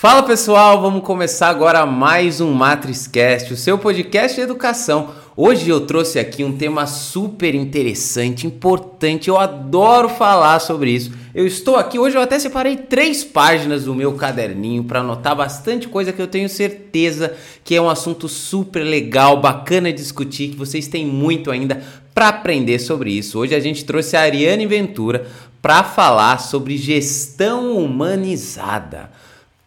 Fala pessoal, vamos começar agora mais um MatrizCast, o seu podcast de educação. Hoje eu trouxe aqui um tema super interessante, importante, eu adoro falar sobre isso. Eu estou aqui, hoje eu até separei três páginas do meu caderninho para anotar bastante coisa que eu tenho certeza que é um assunto super legal, bacana discutir, que vocês têm muito ainda para aprender sobre isso. Hoje a gente trouxe a Ariane Ventura para falar sobre gestão humanizada.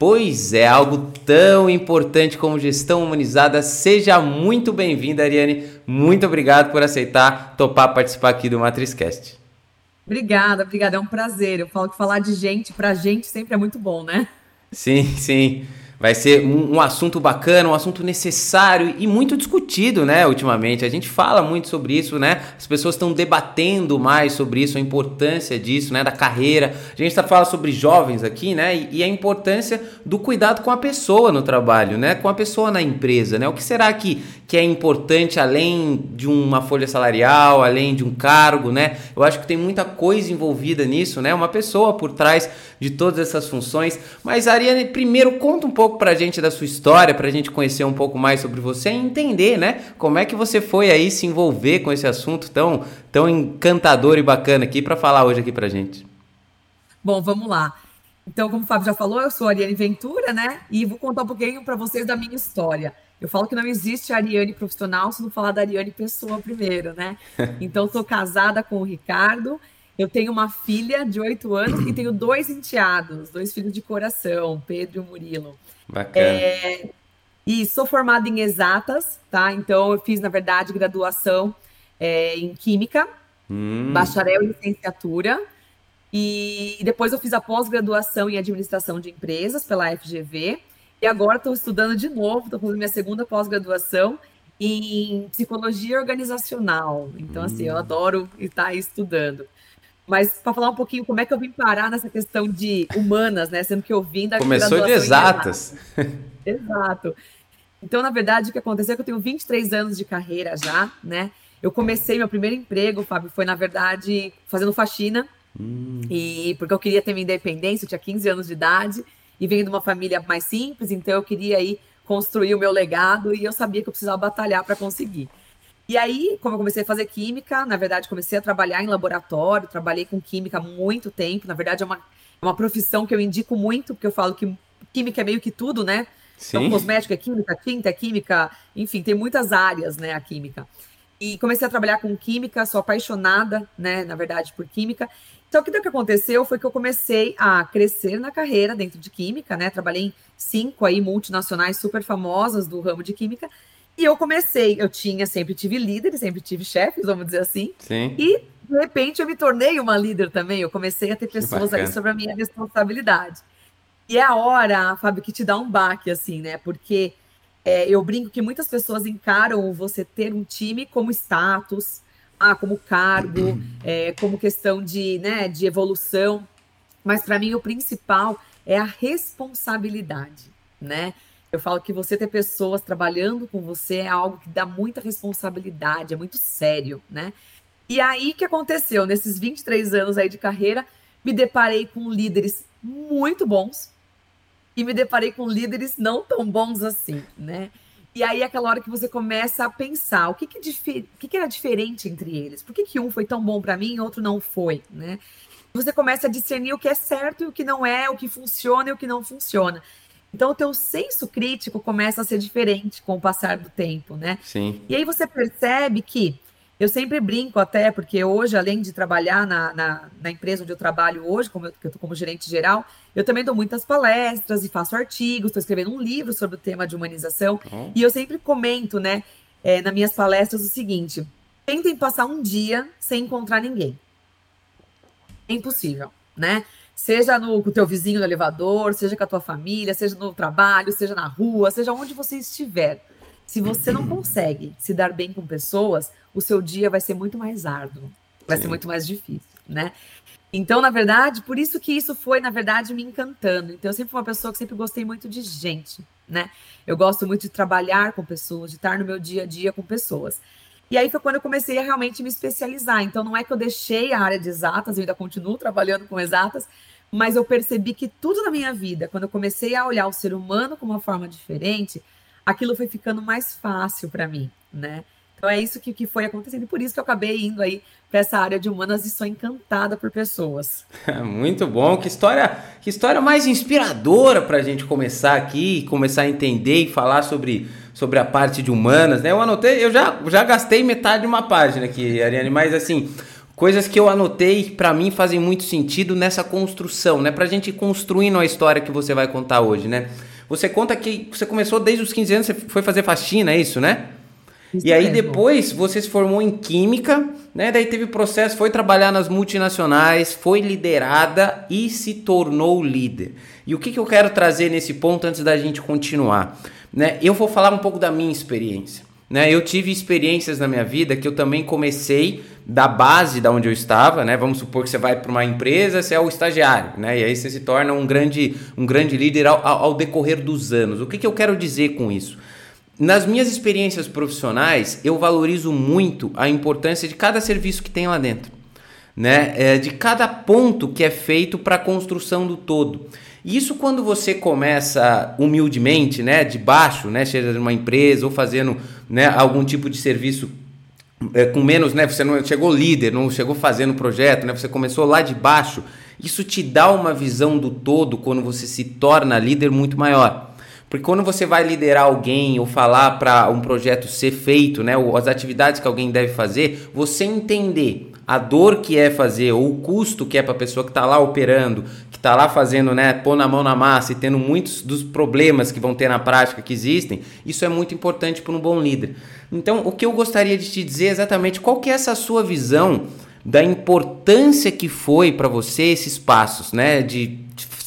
Pois é, algo tão importante como gestão humanizada. Seja muito bem-vinda, Ariane. Muito obrigado por aceitar topar participar aqui do MatrizCast. Obrigada, obrigada. É um prazer. Eu falo que falar de gente pra gente sempre é muito bom, né? Sim, sim. Vai ser um, um, assunto bacana, um assunto necessário e muito discutido, né, ultimamente. A gente fala muito sobre isso, né? As pessoas estão debatendo mais sobre isso, a importância disso, né, da carreira. A gente está falando sobre jovens aqui, né, e, e, a importância do cuidado com a pessoa no trabalho, né, com a pessoa na empresa, né? O que será que, que é importante além de uma folha salarial, além de um cargo, né? Eu acho que tem muita coisa envolvida nisso, né? Uma pessoa por trás de todas essas funções. Mas, Ariane, primeiro conta um pouco pra gente da sua história, pra gente conhecer um pouco mais sobre você e entender, né? Como é que você foi aí se envolver com esse assunto tão, tão encantador e bacana aqui para falar hoje aqui pra gente. Bom, vamos lá. Então, como o Fábio já falou, eu sou a Ariane Ventura, né? E vou contar um pouquinho para vocês da minha história. Eu falo que não existe Ariane profissional se não falar da Ariane pessoa primeiro, né? Então, sou casada com o Ricardo eu tenho uma filha de oito anos e tenho dois enteados, dois filhos de coração, Pedro e Murilo. Bacana. É, e sou formada em exatas, tá? Então eu fiz, na verdade, graduação é, em Química, hum. bacharel em licenciatura. E depois eu fiz a pós-graduação em administração de empresas pela FGV. E agora estou estudando de novo, estou fazendo minha segunda pós-graduação em psicologia organizacional. Então, hum. assim, eu hum. adoro estar estudando. Mas para falar um pouquinho como é que eu vim parar nessa questão de humanas, né? Sendo que eu vim da Começou de exatas. Exato. Então, na verdade, o que aconteceu é que eu tenho 23 anos de carreira já, né? Eu comecei meu primeiro emprego, Fábio, foi na verdade fazendo faxina. Hum. E porque eu queria ter minha independência, eu tinha 15 anos de idade e venho de uma família mais simples, então eu queria aí construir o meu legado e eu sabia que eu precisava batalhar para conseguir. E aí, como eu comecei a fazer química, na verdade, comecei a trabalhar em laboratório, trabalhei com química há muito tempo. Na verdade, é uma, é uma profissão que eu indico muito, porque eu falo que química é meio que tudo, né? Sim. Então, cosmética é química, tinta é química, enfim, tem muitas áreas, né, a química. E comecei a trabalhar com química, sou apaixonada, né, na verdade, por química. Então, o que, que aconteceu foi que eu comecei a crescer na carreira dentro de química, né? Trabalhei em cinco aí multinacionais super famosas do ramo de química. E eu comecei, eu tinha, sempre tive líderes, sempre tive chefes, vamos dizer assim. Sim. E, de repente, eu me tornei uma líder também. Eu comecei a ter pessoas ali sobre a minha responsabilidade. E é a hora, Fábio, que te dá um baque, assim, né? Porque é, eu brinco que muitas pessoas encaram você ter um time como status, ah, como cargo, é, como questão de, né, de evolução. Mas para mim o principal é a responsabilidade, né? Eu falo que você ter pessoas trabalhando com você é algo que dá muita responsabilidade, é muito sério, né? E aí que aconteceu, nesses 23 anos aí de carreira, me deparei com líderes muito bons e me deparei com líderes não tão bons assim, né? E aí é aquela hora que você começa a pensar o que, que, o que, que era diferente entre eles, por que, que um foi tão bom para mim e outro não foi, né? Você começa a discernir o que é certo e o que não é, o que funciona e o que não funciona. Então, o teu senso crítico começa a ser diferente com o passar do tempo, né? Sim. E aí você percebe que eu sempre brinco até, porque hoje, além de trabalhar na, na, na empresa onde eu trabalho hoje, como eu, eu como gerente geral, eu também dou muitas palestras e faço artigos, estou escrevendo um livro sobre o tema de humanização. Uhum. E eu sempre comento, né, é, nas minhas palestras o seguinte: tentem passar um dia sem encontrar ninguém. É impossível, né? Seja no, com o teu vizinho no elevador, seja com a tua família, seja no trabalho, seja na rua, seja onde você estiver. Se você não consegue se dar bem com pessoas, o seu dia vai ser muito mais árduo, vai Sim. ser muito mais difícil, né? Então, na verdade, por isso que isso foi, na verdade, me encantando. Então, eu sempre fui uma pessoa que sempre gostei muito de gente, né? Eu gosto muito de trabalhar com pessoas, de estar no meu dia a dia com pessoas. E aí foi quando eu comecei a realmente me especializar. Então, não é que eu deixei a área de exatas, eu ainda continuo trabalhando com exatas, mas eu percebi que tudo na minha vida, quando eu comecei a olhar o ser humano com uma forma diferente, aquilo foi ficando mais fácil para mim, né? Então é isso que, que foi acontecendo. E por isso que eu acabei indo aí para essa área de humanas e sou encantada por pessoas. Muito bom. Que história, que história mais inspiradora para a gente começar aqui, começar a entender e falar sobre, sobre a parte de humanas, né? Eu anotei, eu já, já gastei metade de uma página aqui, Ariane, mas assim, coisas que eu anotei para mim fazem muito sentido nessa construção, né? Para a gente ir construindo a história que você vai contar hoje, né? Você conta que você começou desde os 15 anos, você foi fazer faxina, é isso, né? Isso e aí mesmo. depois você se formou em química, né? Daí teve processo, foi trabalhar nas multinacionais, foi liderada e se tornou líder. E o que, que eu quero trazer nesse ponto antes da gente continuar? Né? Eu vou falar um pouco da minha experiência. Né? Eu tive experiências na minha vida que eu também comecei da base da onde eu estava, né? Vamos supor que você vai para uma empresa, você é o estagiário, né? E aí você se torna um grande, um grande líder ao, ao decorrer dos anos. O que, que eu quero dizer com isso? Nas minhas experiências profissionais, eu valorizo muito a importância de cada serviço que tem lá dentro, né? É, de cada ponto que é feito para a construção do todo. Isso quando você começa humildemente, né, de baixo, né, seja de uma empresa ou fazendo, né, algum tipo de serviço é, com menos, né, você não chegou líder, não chegou fazendo projeto, né, você começou lá de baixo. Isso te dá uma visão do todo quando você se torna líder muito maior. Porque quando você vai liderar alguém ou falar para um projeto ser feito, né, ou as atividades que alguém deve fazer, você entender a dor que é fazer ou o custo que é para a pessoa que está lá operando, que está lá fazendo, né, pôr na mão na massa e tendo muitos dos problemas que vão ter na prática que existem, isso é muito importante para um bom líder. Então, o que eu gostaria de te dizer é exatamente qual que é essa sua visão da importância que foi para você esses passos, né, de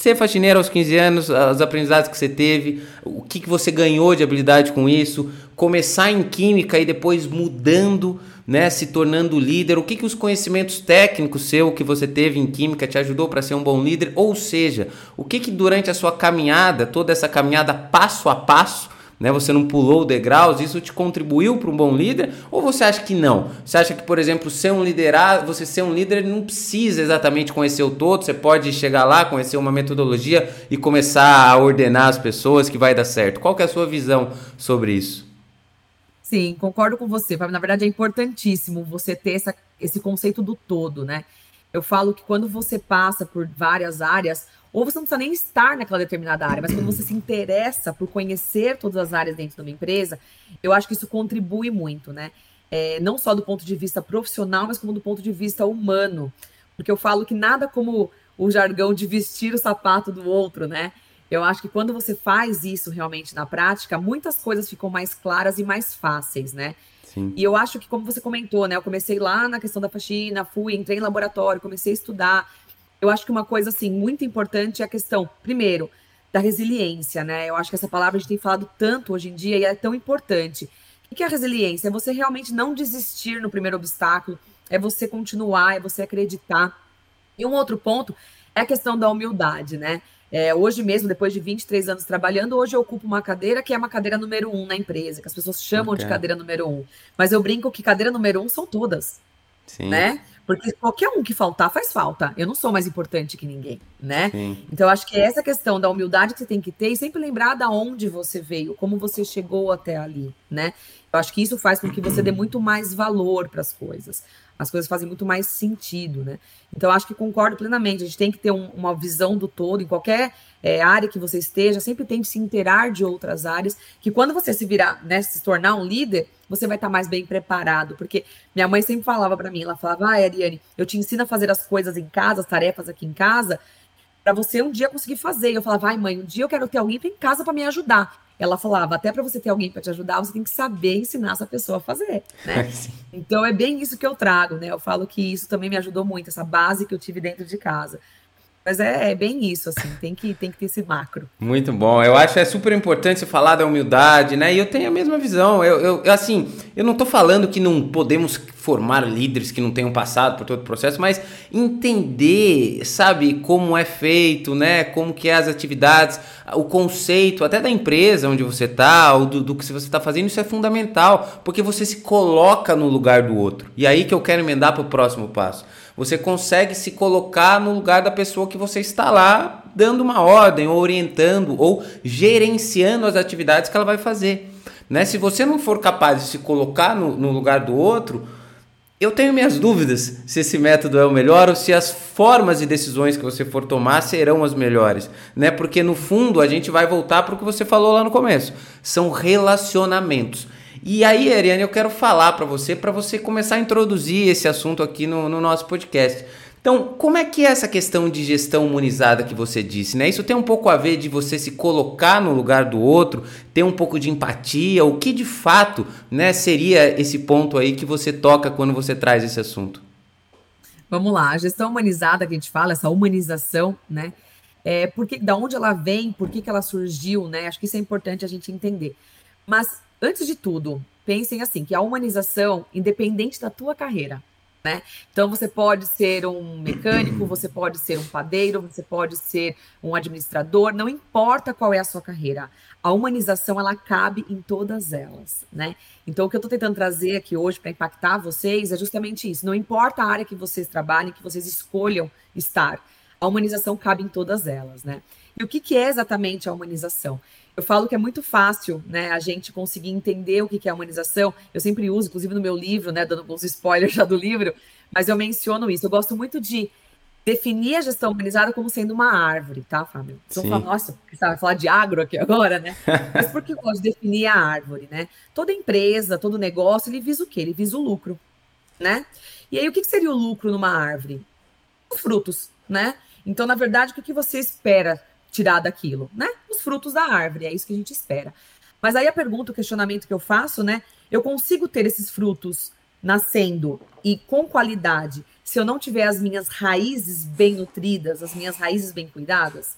ser faxineiro aos 15 anos, os aprendizados que você teve, o que, que você ganhou de habilidade com isso, começar em química e depois mudando, né, se tornando líder, o que, que os conhecimentos técnicos seu que você teve em química te ajudou para ser um bom líder, ou seja, o que, que durante a sua caminhada, toda essa caminhada passo a passo, né? Você não pulou degraus, isso te contribuiu para um bom líder? Ou você acha que não? Você acha que, por exemplo, ser um liderado, você ser um líder não precisa exatamente conhecer o todo, você pode chegar lá, conhecer uma metodologia e começar a ordenar as pessoas que vai dar certo. Qual que é a sua visão sobre isso? Sim, concordo com você. Na verdade, é importantíssimo você ter essa, esse conceito do todo, né? Eu falo que quando você passa por várias áreas, ou você não precisa nem estar naquela determinada área, mas quando você se interessa por conhecer todas as áreas dentro de uma empresa, eu acho que isso contribui muito, né? É, não só do ponto de vista profissional, mas como do ponto de vista humano. Porque eu falo que nada como o jargão de vestir o sapato do outro, né? Eu acho que quando você faz isso realmente na prática, muitas coisas ficam mais claras e mais fáceis, né? Sim. E eu acho que, como você comentou, né? Eu comecei lá na questão da faxina, fui, entrei em laboratório, comecei a estudar, eu acho que uma coisa assim muito importante é a questão, primeiro, da resiliência, né? Eu acho que essa palavra a gente tem falado tanto hoje em dia e é tão importante. O que é a resiliência? É você realmente não desistir no primeiro obstáculo, é você continuar, é você acreditar. E um outro ponto é a questão da humildade, né? É, hoje mesmo, depois de 23 anos trabalhando, hoje eu ocupo uma cadeira que é uma cadeira número um na empresa, que as pessoas chamam okay. de cadeira número um. Mas eu brinco que cadeira número um são todas. Sim. Né? Porque qualquer um que faltar faz falta. Eu não sou mais importante que ninguém, né? Sim. Então, acho que é essa questão da humildade que você tem que ter e sempre lembrar da onde você veio, como você chegou até ali, né? Eu acho que isso faz com que você dê muito mais valor para as coisas as coisas fazem muito mais sentido, né? Então, acho que concordo plenamente. A gente tem que ter um, uma visão do todo, em qualquer é, área que você esteja, sempre tem que se interar de outras áreas, que quando você se virar, né, se tornar um líder, você vai estar mais bem preparado. Porque minha mãe sempre falava para mim, ela falava, ah, Ariane, eu te ensino a fazer as coisas em casa, as tarefas aqui em casa, para você um dia conseguir fazer. E eu falava, ai, mãe, um dia eu quero ter alguém em casa para me ajudar ela falava, até para você ter alguém para te ajudar, você tem que saber ensinar essa pessoa a fazer, né? então é bem isso que eu trago, né? Eu falo que isso também me ajudou muito, essa base que eu tive dentro de casa. Mas é, é, bem isso, assim, tem que, tem que ter esse macro. Muito bom. Eu acho que é super importante você falar da humildade, né? E eu tenho a mesma visão. Eu, eu assim, eu não estou falando que não podemos formar líderes que não tenham passado por todo o processo, mas entender, sabe, como é feito, né? Como que é as atividades, o conceito até da empresa onde você está, ou do, do que você está fazendo, isso é fundamental, porque você se coloca no lugar do outro. E aí que eu quero emendar para o próximo passo. Você consegue se colocar no lugar da pessoa que você está lá dando uma ordem, ou orientando, ou gerenciando as atividades que ela vai fazer. Né? Se você não for capaz de se colocar no, no lugar do outro, eu tenho minhas dúvidas se esse método é o melhor ou se as formas e decisões que você for tomar serão as melhores, né? Porque no fundo a gente vai voltar para o que você falou lá no começo. São relacionamentos. E aí, Ariane, eu quero falar para você, para você começar a introduzir esse assunto aqui no, no nosso podcast. Então, como é que é essa questão de gestão humanizada que você disse, né? Isso tem um pouco a ver de você se colocar no lugar do outro, ter um pouco de empatia, o que de fato, né, seria esse ponto aí que você toca quando você traz esse assunto? Vamos lá, a gestão humanizada que a gente fala, essa humanização, né? É, porque, da onde ela vem, por que, que ela surgiu, né? Acho que isso é importante a gente entender. Mas, antes de tudo, pensem assim, que a humanização, independente da tua carreira, né? Então você pode ser um mecânico, você pode ser um padeiro, você pode ser um administrador, não importa qual é a sua carreira. A humanização ela cabe em todas elas, né? Então o que eu estou tentando trazer aqui hoje para impactar vocês é justamente isso. Não importa a área que vocês trabalhem, que vocês escolham estar, a humanização cabe em todas elas, né? E o que, que é exatamente a humanização? Eu falo que é muito fácil, né, a gente conseguir entender o que é a humanização. Eu sempre uso, inclusive no meu livro, né, dando alguns spoilers já do livro, mas eu menciono isso. Eu gosto muito de definir a gestão humanizada como sendo uma árvore, tá, Fábio? Então, fala, nossa, você vai falar de agro aqui agora, né? Mas por que eu gosto de definir a árvore, né? Toda empresa, todo negócio, ele visa o quê? Ele visa o lucro, né? E aí, o que seria o lucro numa árvore? Os frutos, né? Então, na verdade, o que você espera tirar daquilo, né? Os frutos da árvore, é isso que a gente espera. Mas aí a pergunta, o questionamento que eu faço, né? Eu consigo ter esses frutos nascendo e com qualidade se eu não tiver as minhas raízes bem nutridas, as minhas raízes bem cuidadas?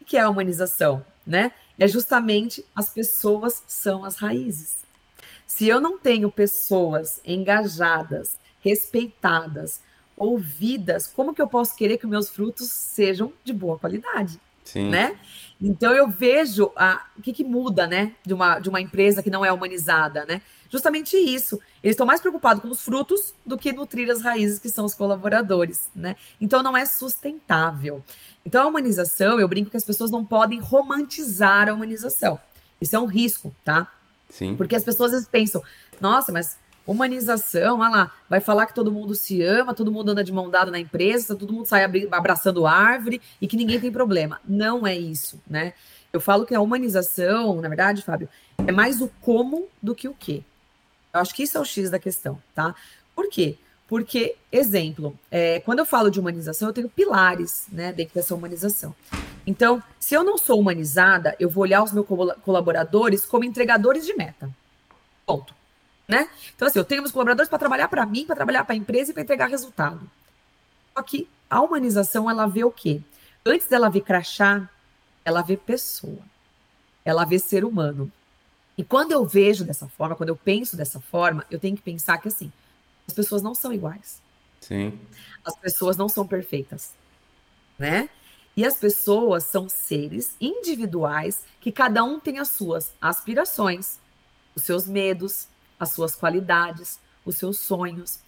O que é a humanização, né? É justamente as pessoas são as raízes. Se eu não tenho pessoas engajadas, respeitadas, ouvidas, como que eu posso querer que meus frutos sejam de boa qualidade? Sim. né? Então eu vejo a, o que, que muda, né, de uma, de uma empresa que não é humanizada, né? Justamente isso. Eles estão mais preocupados com os frutos do que nutrir as raízes que são os colaboradores, né? Então não é sustentável. Então a humanização, eu brinco que as pessoas não podem romantizar a humanização. Isso é um risco, tá? Sim. Porque as pessoas às vezes pensam, nossa, mas humanização, olha lá, vai falar que todo mundo se ama, todo mundo anda de mão dada na empresa, todo mundo sai abraçando árvore e que ninguém tem problema. Não é isso, né? Eu falo que a humanização, na verdade, Fábio, é mais o como do que o que. Eu acho que isso é o X da questão, tá? Por quê? Porque, exemplo, é, quando eu falo de humanização, eu tenho pilares né, dentro dessa humanização. Então, se eu não sou humanizada, eu vou olhar os meus colaboradores como entregadores de meta. Ponto né? Então, assim, eu tenho meus colaboradores para trabalhar para mim, para trabalhar para a empresa e para entregar resultado. Só que a humanização, ela vê o quê? Antes dela ver crachá, ela vê pessoa. Ela vê ser humano. E quando eu vejo dessa forma, quando eu penso dessa forma, eu tenho que pensar que, assim, as pessoas não são iguais. Sim. As pessoas não são perfeitas, né? E as pessoas são seres individuais que cada um tem as suas aspirações, os seus medos, as suas qualidades, os seus sonhos.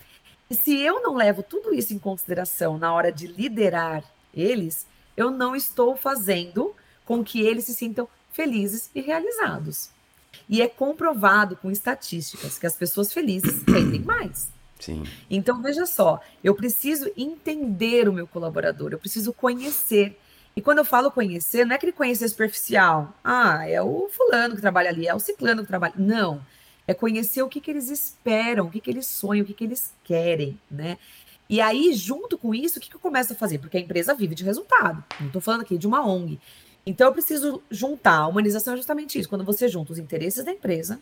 E se eu não levo tudo isso em consideração na hora de liderar eles, eu não estou fazendo com que eles se sintam felizes e realizados. E é comprovado com estatísticas que as pessoas felizes rendem mais. Sim. Então, veja só, eu preciso entender o meu colaborador, eu preciso conhecer. E quando eu falo conhecer, não é aquele conhecer superficial. Ah, é o fulano que trabalha ali, é o ciclano que trabalha. Não é conhecer o que, que eles esperam, o que, que eles sonham, o que, que eles querem, né? E aí, junto com isso, o que, que eu começo a fazer? Porque a empresa vive de resultado. Não estou falando aqui de uma ONG. Então, eu preciso juntar. A humanização é justamente isso. Quando você junta os interesses da empresa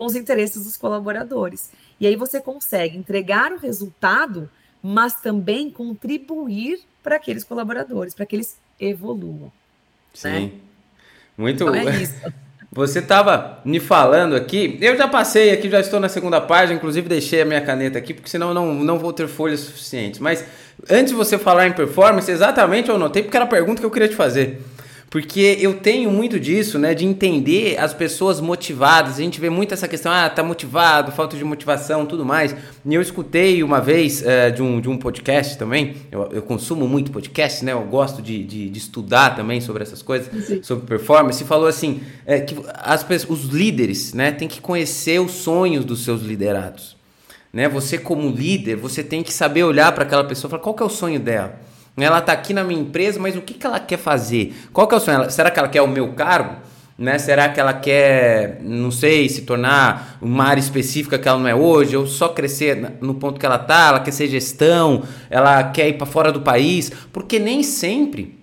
com os interesses dos colaboradores. E aí você consegue entregar o resultado, mas também contribuir para aqueles colaboradores, para que eles evoluam. Sim. Né? Muito. Então é isso. Você estava me falando aqui, eu já passei aqui, já estou na segunda página, inclusive deixei a minha caneta aqui, porque senão não, não vou ter folhas suficientes. Mas antes de você falar em performance, exatamente eu notei, porque era a pergunta que eu queria te fazer. Porque eu tenho muito disso, né? De entender as pessoas motivadas. A gente vê muito essa questão, ah, tá motivado, falta de motivação, tudo mais. E eu escutei uma vez uh, de, um, de um podcast também. Eu, eu, consumo muito podcast, né? Eu gosto de, de, de estudar também sobre essas coisas, Sim. sobre performance. E falou assim: é, que as, os líderes, né, tem que conhecer os sonhos dos seus liderados. Né? Você, como líder, você tem que saber olhar para aquela pessoa e falar qual que é o sonho dela ela está aqui na minha empresa, mas o que, que ela quer fazer? Qual que é o sonho? Será que ela quer o meu cargo? Né? Será que ela quer, não sei, se tornar uma área específica que ela não é hoje, ou só crescer no ponto que ela está? Ela quer ser gestão, ela quer ir para fora do país? Porque nem sempre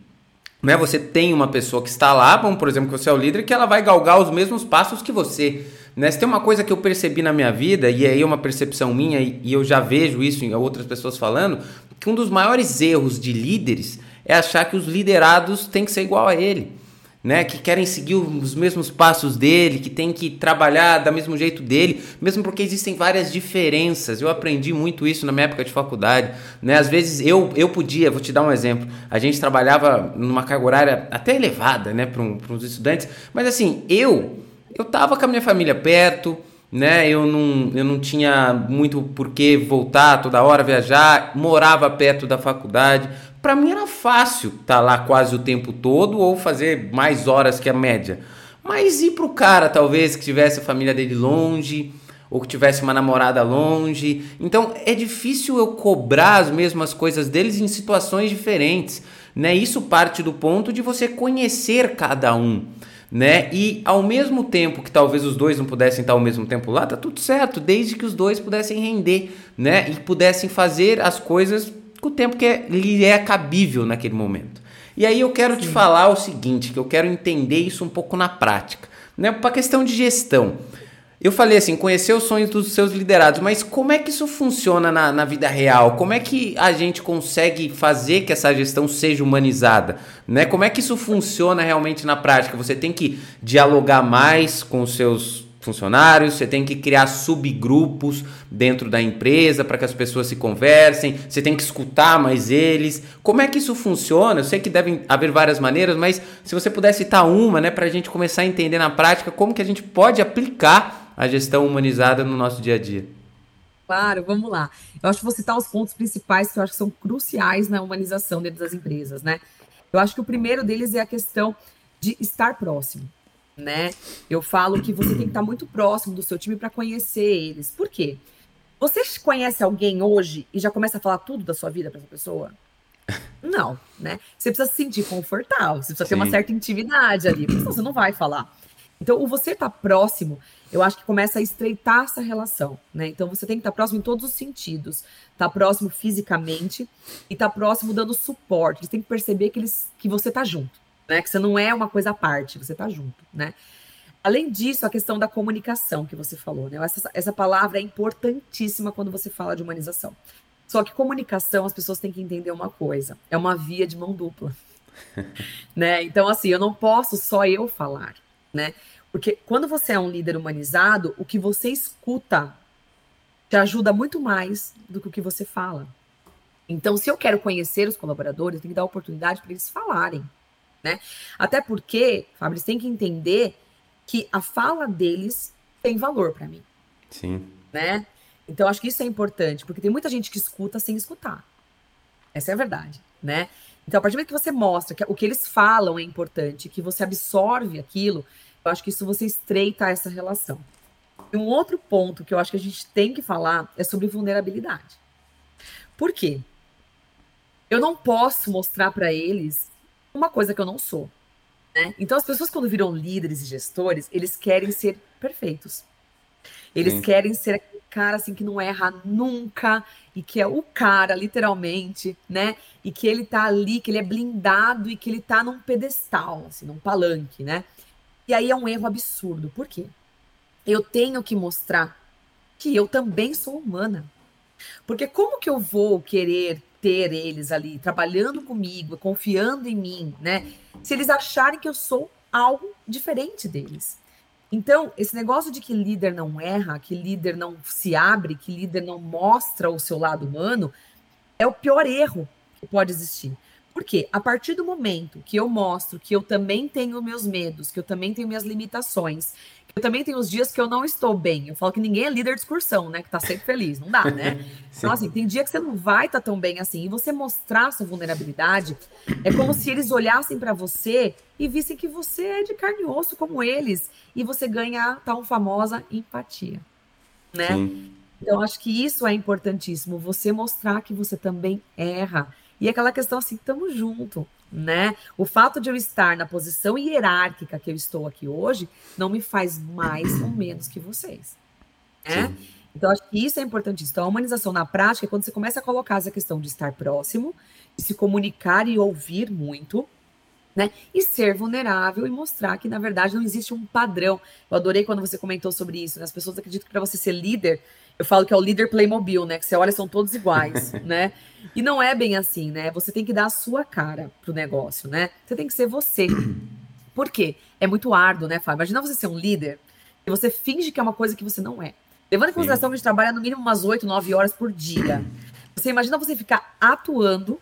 né, você tem uma pessoa que está lá, como por exemplo, que você é o líder, que ela vai galgar os mesmos passos que você. Né? Se tem uma coisa que eu percebi na minha vida, e aí é uma percepção minha, e eu já vejo isso em outras pessoas falando, que um dos maiores erros de líderes é achar que os liderados têm que ser igual a ele. Né, que querem seguir os mesmos passos dele, que tem que trabalhar da mesmo jeito dele, mesmo porque existem várias diferenças. Eu aprendi muito isso na minha época de faculdade. Né? Às vezes eu, eu podia, vou te dar um exemplo, a gente trabalhava numa carga horária até elevada né, para um, os estudantes, mas assim, eu eu tava com a minha família perto, né? Eu não, eu não tinha muito por que voltar toda hora, viajar, morava perto da faculdade. Para mim era fácil estar tá lá quase o tempo todo ou fazer mais horas que a média. Mas e pro cara, talvez, que tivesse a família dele longe, ou que tivesse uma namorada longe. Então é difícil eu cobrar as mesmas coisas deles em situações diferentes. Né? Isso parte do ponto de você conhecer cada um né? E ao mesmo tempo que talvez os dois não pudessem estar ao mesmo tempo lá, tá tudo certo, desde que os dois pudessem render, né? E pudessem fazer as coisas com o tempo que é, lhe é cabível naquele momento. E aí eu quero Sim. te falar o seguinte, que eu quero entender isso um pouco na prática, né? Para questão de gestão. Eu falei assim, conhecer os sonhos dos seus liderados, mas como é que isso funciona na, na vida real? Como é que a gente consegue fazer que essa gestão seja humanizada? Né? Como é que isso funciona realmente na prática? Você tem que dialogar mais com os seus funcionários, você tem que criar subgrupos dentro da empresa para que as pessoas se conversem, você tem que escutar mais eles. Como é que isso funciona? Eu sei que devem haver várias maneiras, mas se você pudesse citar uma, né, para a gente começar a entender na prática como que a gente pode aplicar a gestão humanizada no nosso dia a dia? Claro, vamos lá. Eu acho que vou citar os pontos principais que eu acho que são cruciais na humanização dentro das empresas, né? Eu acho que o primeiro deles é a questão de estar próximo, né? Eu falo que você tem que estar muito próximo do seu time para conhecer eles. Por quê? Você conhece alguém hoje e já começa a falar tudo da sua vida para essa pessoa? Não, né? Você precisa se sentir confortável, você precisa Sim. ter uma certa intimidade ali, porque senão você não vai falar. Então, o você estar tá próximo, eu acho que começa a estreitar essa relação, né? Então, você tem que estar tá próximo em todos os sentidos. Estar tá próximo fisicamente e estar tá próximo dando suporte. Você tem que perceber que, eles, que você está junto, né? Que você não é uma coisa à parte, você está junto, né? Além disso, a questão da comunicação que você falou, né? Essa, essa palavra é importantíssima quando você fala de humanização. Só que comunicação, as pessoas têm que entender uma coisa: é uma via de mão dupla. né? Então, assim, eu não posso só eu falar né? Porque quando você é um líder humanizado, o que você escuta te ajuda muito mais do que o que você fala. Então, se eu quero conhecer os colaboradores, tem que dar oportunidade para eles falarem, né? Até porque, Fábio, tem que entender que a fala deles tem valor para mim. Sim. Né? Então, acho que isso é importante, porque tem muita gente que escuta sem escutar. Essa é a verdade, né? Então, a partir do momento que você mostra que o que eles falam é importante, que você absorve aquilo, eu acho que isso você estreita essa relação. E um outro ponto que eu acho que a gente tem que falar é sobre vulnerabilidade. Por quê? Eu não posso mostrar para eles uma coisa que eu não sou. Né? Então, as pessoas, quando viram líderes e gestores, eles querem ser perfeitos. Eles Sim. querem ser aquele cara assim que não erra nunca e que é o cara, literalmente, né? E que ele tá ali, que ele é blindado e que ele tá num pedestal, assim, num palanque, né? E aí é um erro absurdo. Por quê? Eu tenho que mostrar que eu também sou humana. Porque como que eu vou querer ter eles ali trabalhando comigo, confiando em mim, né? Se eles acharem que eu sou algo diferente deles. Então, esse negócio de que líder não erra, que líder não se abre, que líder não mostra o seu lado humano, é o pior erro que pode existir. Porque a partir do momento que eu mostro que eu também tenho meus medos, que eu também tenho minhas limitações, que eu também tenho os dias que eu não estou bem. Eu falo que ninguém é líder de excursão, né? Que tá sempre feliz. Não dá, né? então, assim, tem dia que você não vai estar tá tão bem assim. E você mostrar sua vulnerabilidade é como se eles olhassem para você e vissem que você é de carne e osso como eles. E você ganha tão famosa empatia, né? Sim. Então, acho que isso é importantíssimo. Você mostrar que você também erra e aquela questão assim, estamos junto, né? O fato de eu estar na posição hierárquica que eu estou aqui hoje não me faz mais ou menos que vocês, né? Então, acho que isso é importantíssimo. Então, a humanização na prática é quando você começa a colocar essa questão de estar próximo, de se comunicar e ouvir muito, né? E ser vulnerável e mostrar que, na verdade, não existe um padrão. Eu adorei quando você comentou sobre isso, né? As pessoas acreditam que para você ser líder, eu falo que é o líder Playmobil, né? Que você olha, são todos iguais, né? E não é bem assim, né? Você tem que dar a sua cara pro negócio, né? Você tem que ser você. Por quê? É muito árduo, né, Fábio? Imagina você ser um líder e você finge que é uma coisa que você não é. Levando em consideração que a gente trabalha no mínimo umas 8, 9 horas por dia. Você imagina você ficar atuando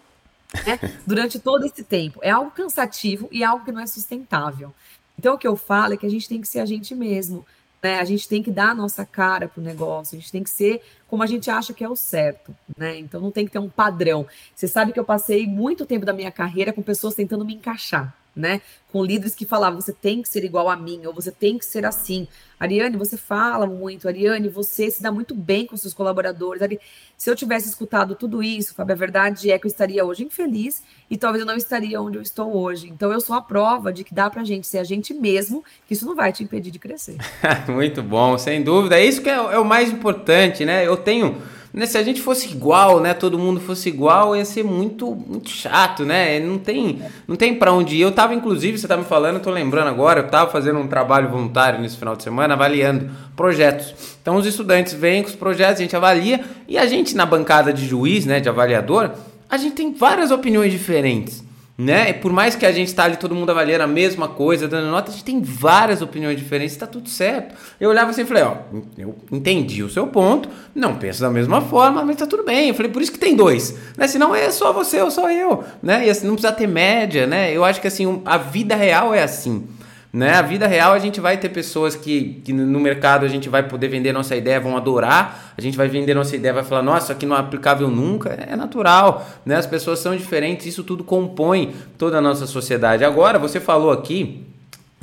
né, durante todo esse tempo. É algo cansativo e algo que não é sustentável. Então, o que eu falo é que a gente tem que ser a gente mesmo. Né? A gente tem que dar a nossa cara para o negócio, a gente tem que ser como a gente acha que é o certo, né? Então não tem que ter um padrão. Você sabe que eu passei muito tempo da minha carreira com pessoas tentando me encaixar né? Com líderes que falavam, você tem que ser igual a mim, ou você tem que ser assim. Ariane, você fala muito, Ariane, você se dá muito bem com seus colaboradores. Ari... Se eu tivesse escutado tudo isso, Fábio, a verdade é que eu estaria hoje infeliz e talvez eu não estaria onde eu estou hoje. Então eu sou a prova de que dá pra gente ser a gente mesmo, que isso não vai te impedir de crescer. muito bom, sem dúvida. É isso que é, é o mais importante, né? Eu tenho né, se a gente fosse igual, né, todo mundo fosse igual, ia ser muito, muito chato, né? Não tem, não tem para onde ir. Eu tava inclusive, você tá me falando, eu tô lembrando agora, eu tava fazendo um trabalho voluntário nesse final de semana avaliando projetos. Então os estudantes vêm com os projetos, a gente avalia e a gente na bancada de juiz, né, de avaliador, a gente tem várias opiniões diferentes né? E por mais que a gente está ali, todo mundo avaliando a mesma coisa, dando nota, a gente tem várias opiniões diferentes, está tudo certo. Eu olhava assim e falei, ó, eu entendi o seu ponto, não penso da mesma forma, mas está tudo bem. Eu falei, por isso que tem dois, né? Senão é só você ou só eu, né? E assim, não precisa ter média, né? Eu acho que assim, a vida real é assim. Né? A vida real a gente vai ter pessoas que, que no mercado a gente vai poder vender nossa ideia, vão adorar, a gente vai vender nossa ideia, vai falar, nossa, isso aqui não é aplicável nunca, é natural, né? As pessoas são diferentes, isso tudo compõe toda a nossa sociedade. Agora, você falou aqui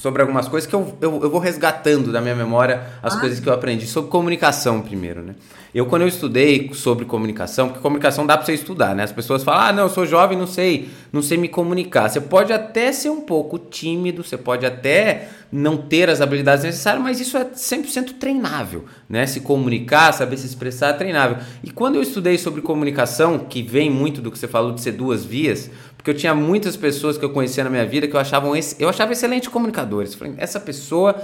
sobre algumas coisas que eu, eu, eu vou resgatando da minha memória as ah. coisas que eu aprendi sobre comunicação primeiro, né? Eu, quando eu estudei sobre comunicação, porque comunicação dá para você estudar, né? As pessoas falam, ah, não, eu sou jovem, não sei, não sei me comunicar. Você pode até ser um pouco tímido, você pode até não ter as habilidades necessárias, mas isso é 100% treinável, né? Se comunicar, saber se expressar é treinável. E quando eu estudei sobre comunicação, que vem muito do que você falou de ser duas vias, porque eu tinha muitas pessoas que eu conhecia na minha vida que eu achava, eu achava excelentes comunicadores. Falei, essa pessoa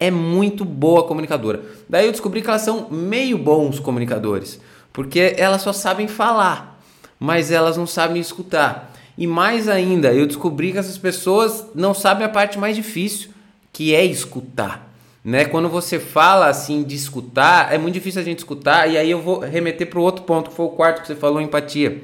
é muito boa comunicadora. Daí eu descobri que elas são meio bons comunicadores, porque elas só sabem falar, mas elas não sabem escutar. E mais ainda, eu descobri que essas pessoas não sabem a parte mais difícil, que é escutar. Né? Quando você fala assim de escutar, é muito difícil a gente escutar, e aí eu vou remeter para o outro ponto, que foi o quarto que você falou, empatia.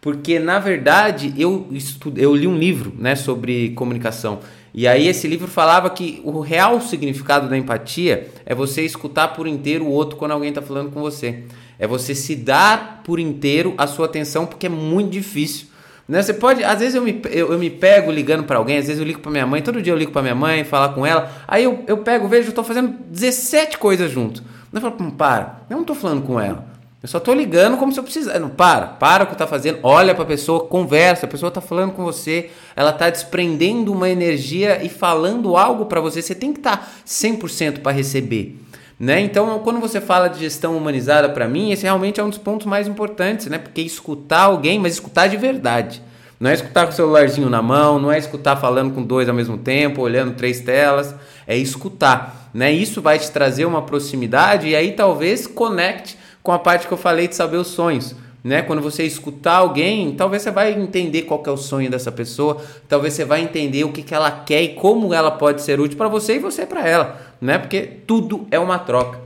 Porque na verdade eu, estudo, eu li um livro né, sobre comunicação e aí esse livro falava que o real significado da empatia é você escutar por inteiro o outro quando alguém está falando com você. É você se dar por inteiro a sua atenção, porque é muito difícil. Né? Você pode, às vezes eu me, eu, eu me pego ligando para alguém, às vezes eu ligo para minha mãe, todo dia eu ligo para minha mãe, falar com ela, aí eu, eu pego, vejo, eu estou fazendo 17 coisas junto. Eu falo, hum, para, eu não estou falando com ela. Eu só tô ligando como se eu precisasse. Não, para, para o que tá fazendo, olha para a pessoa, conversa, a pessoa tá falando com você, ela tá desprendendo uma energia e falando algo para você, você tem que estar tá 100% para receber. Né? Então, quando você fala de gestão humanizada para mim, esse realmente é um dos pontos mais importantes, né? Porque escutar alguém, mas escutar de verdade. Não é escutar com o celularzinho na mão, não é escutar falando com dois ao mesmo tempo, olhando três telas, é escutar, né? Isso vai te trazer uma proximidade e aí talvez conecte com a parte que eu falei de saber os sonhos. né? Quando você escutar alguém, talvez você vai entender qual é o sonho dessa pessoa, talvez você vai entender o que, que ela quer e como ela pode ser útil para você e você para ela, né? Porque tudo é uma troca.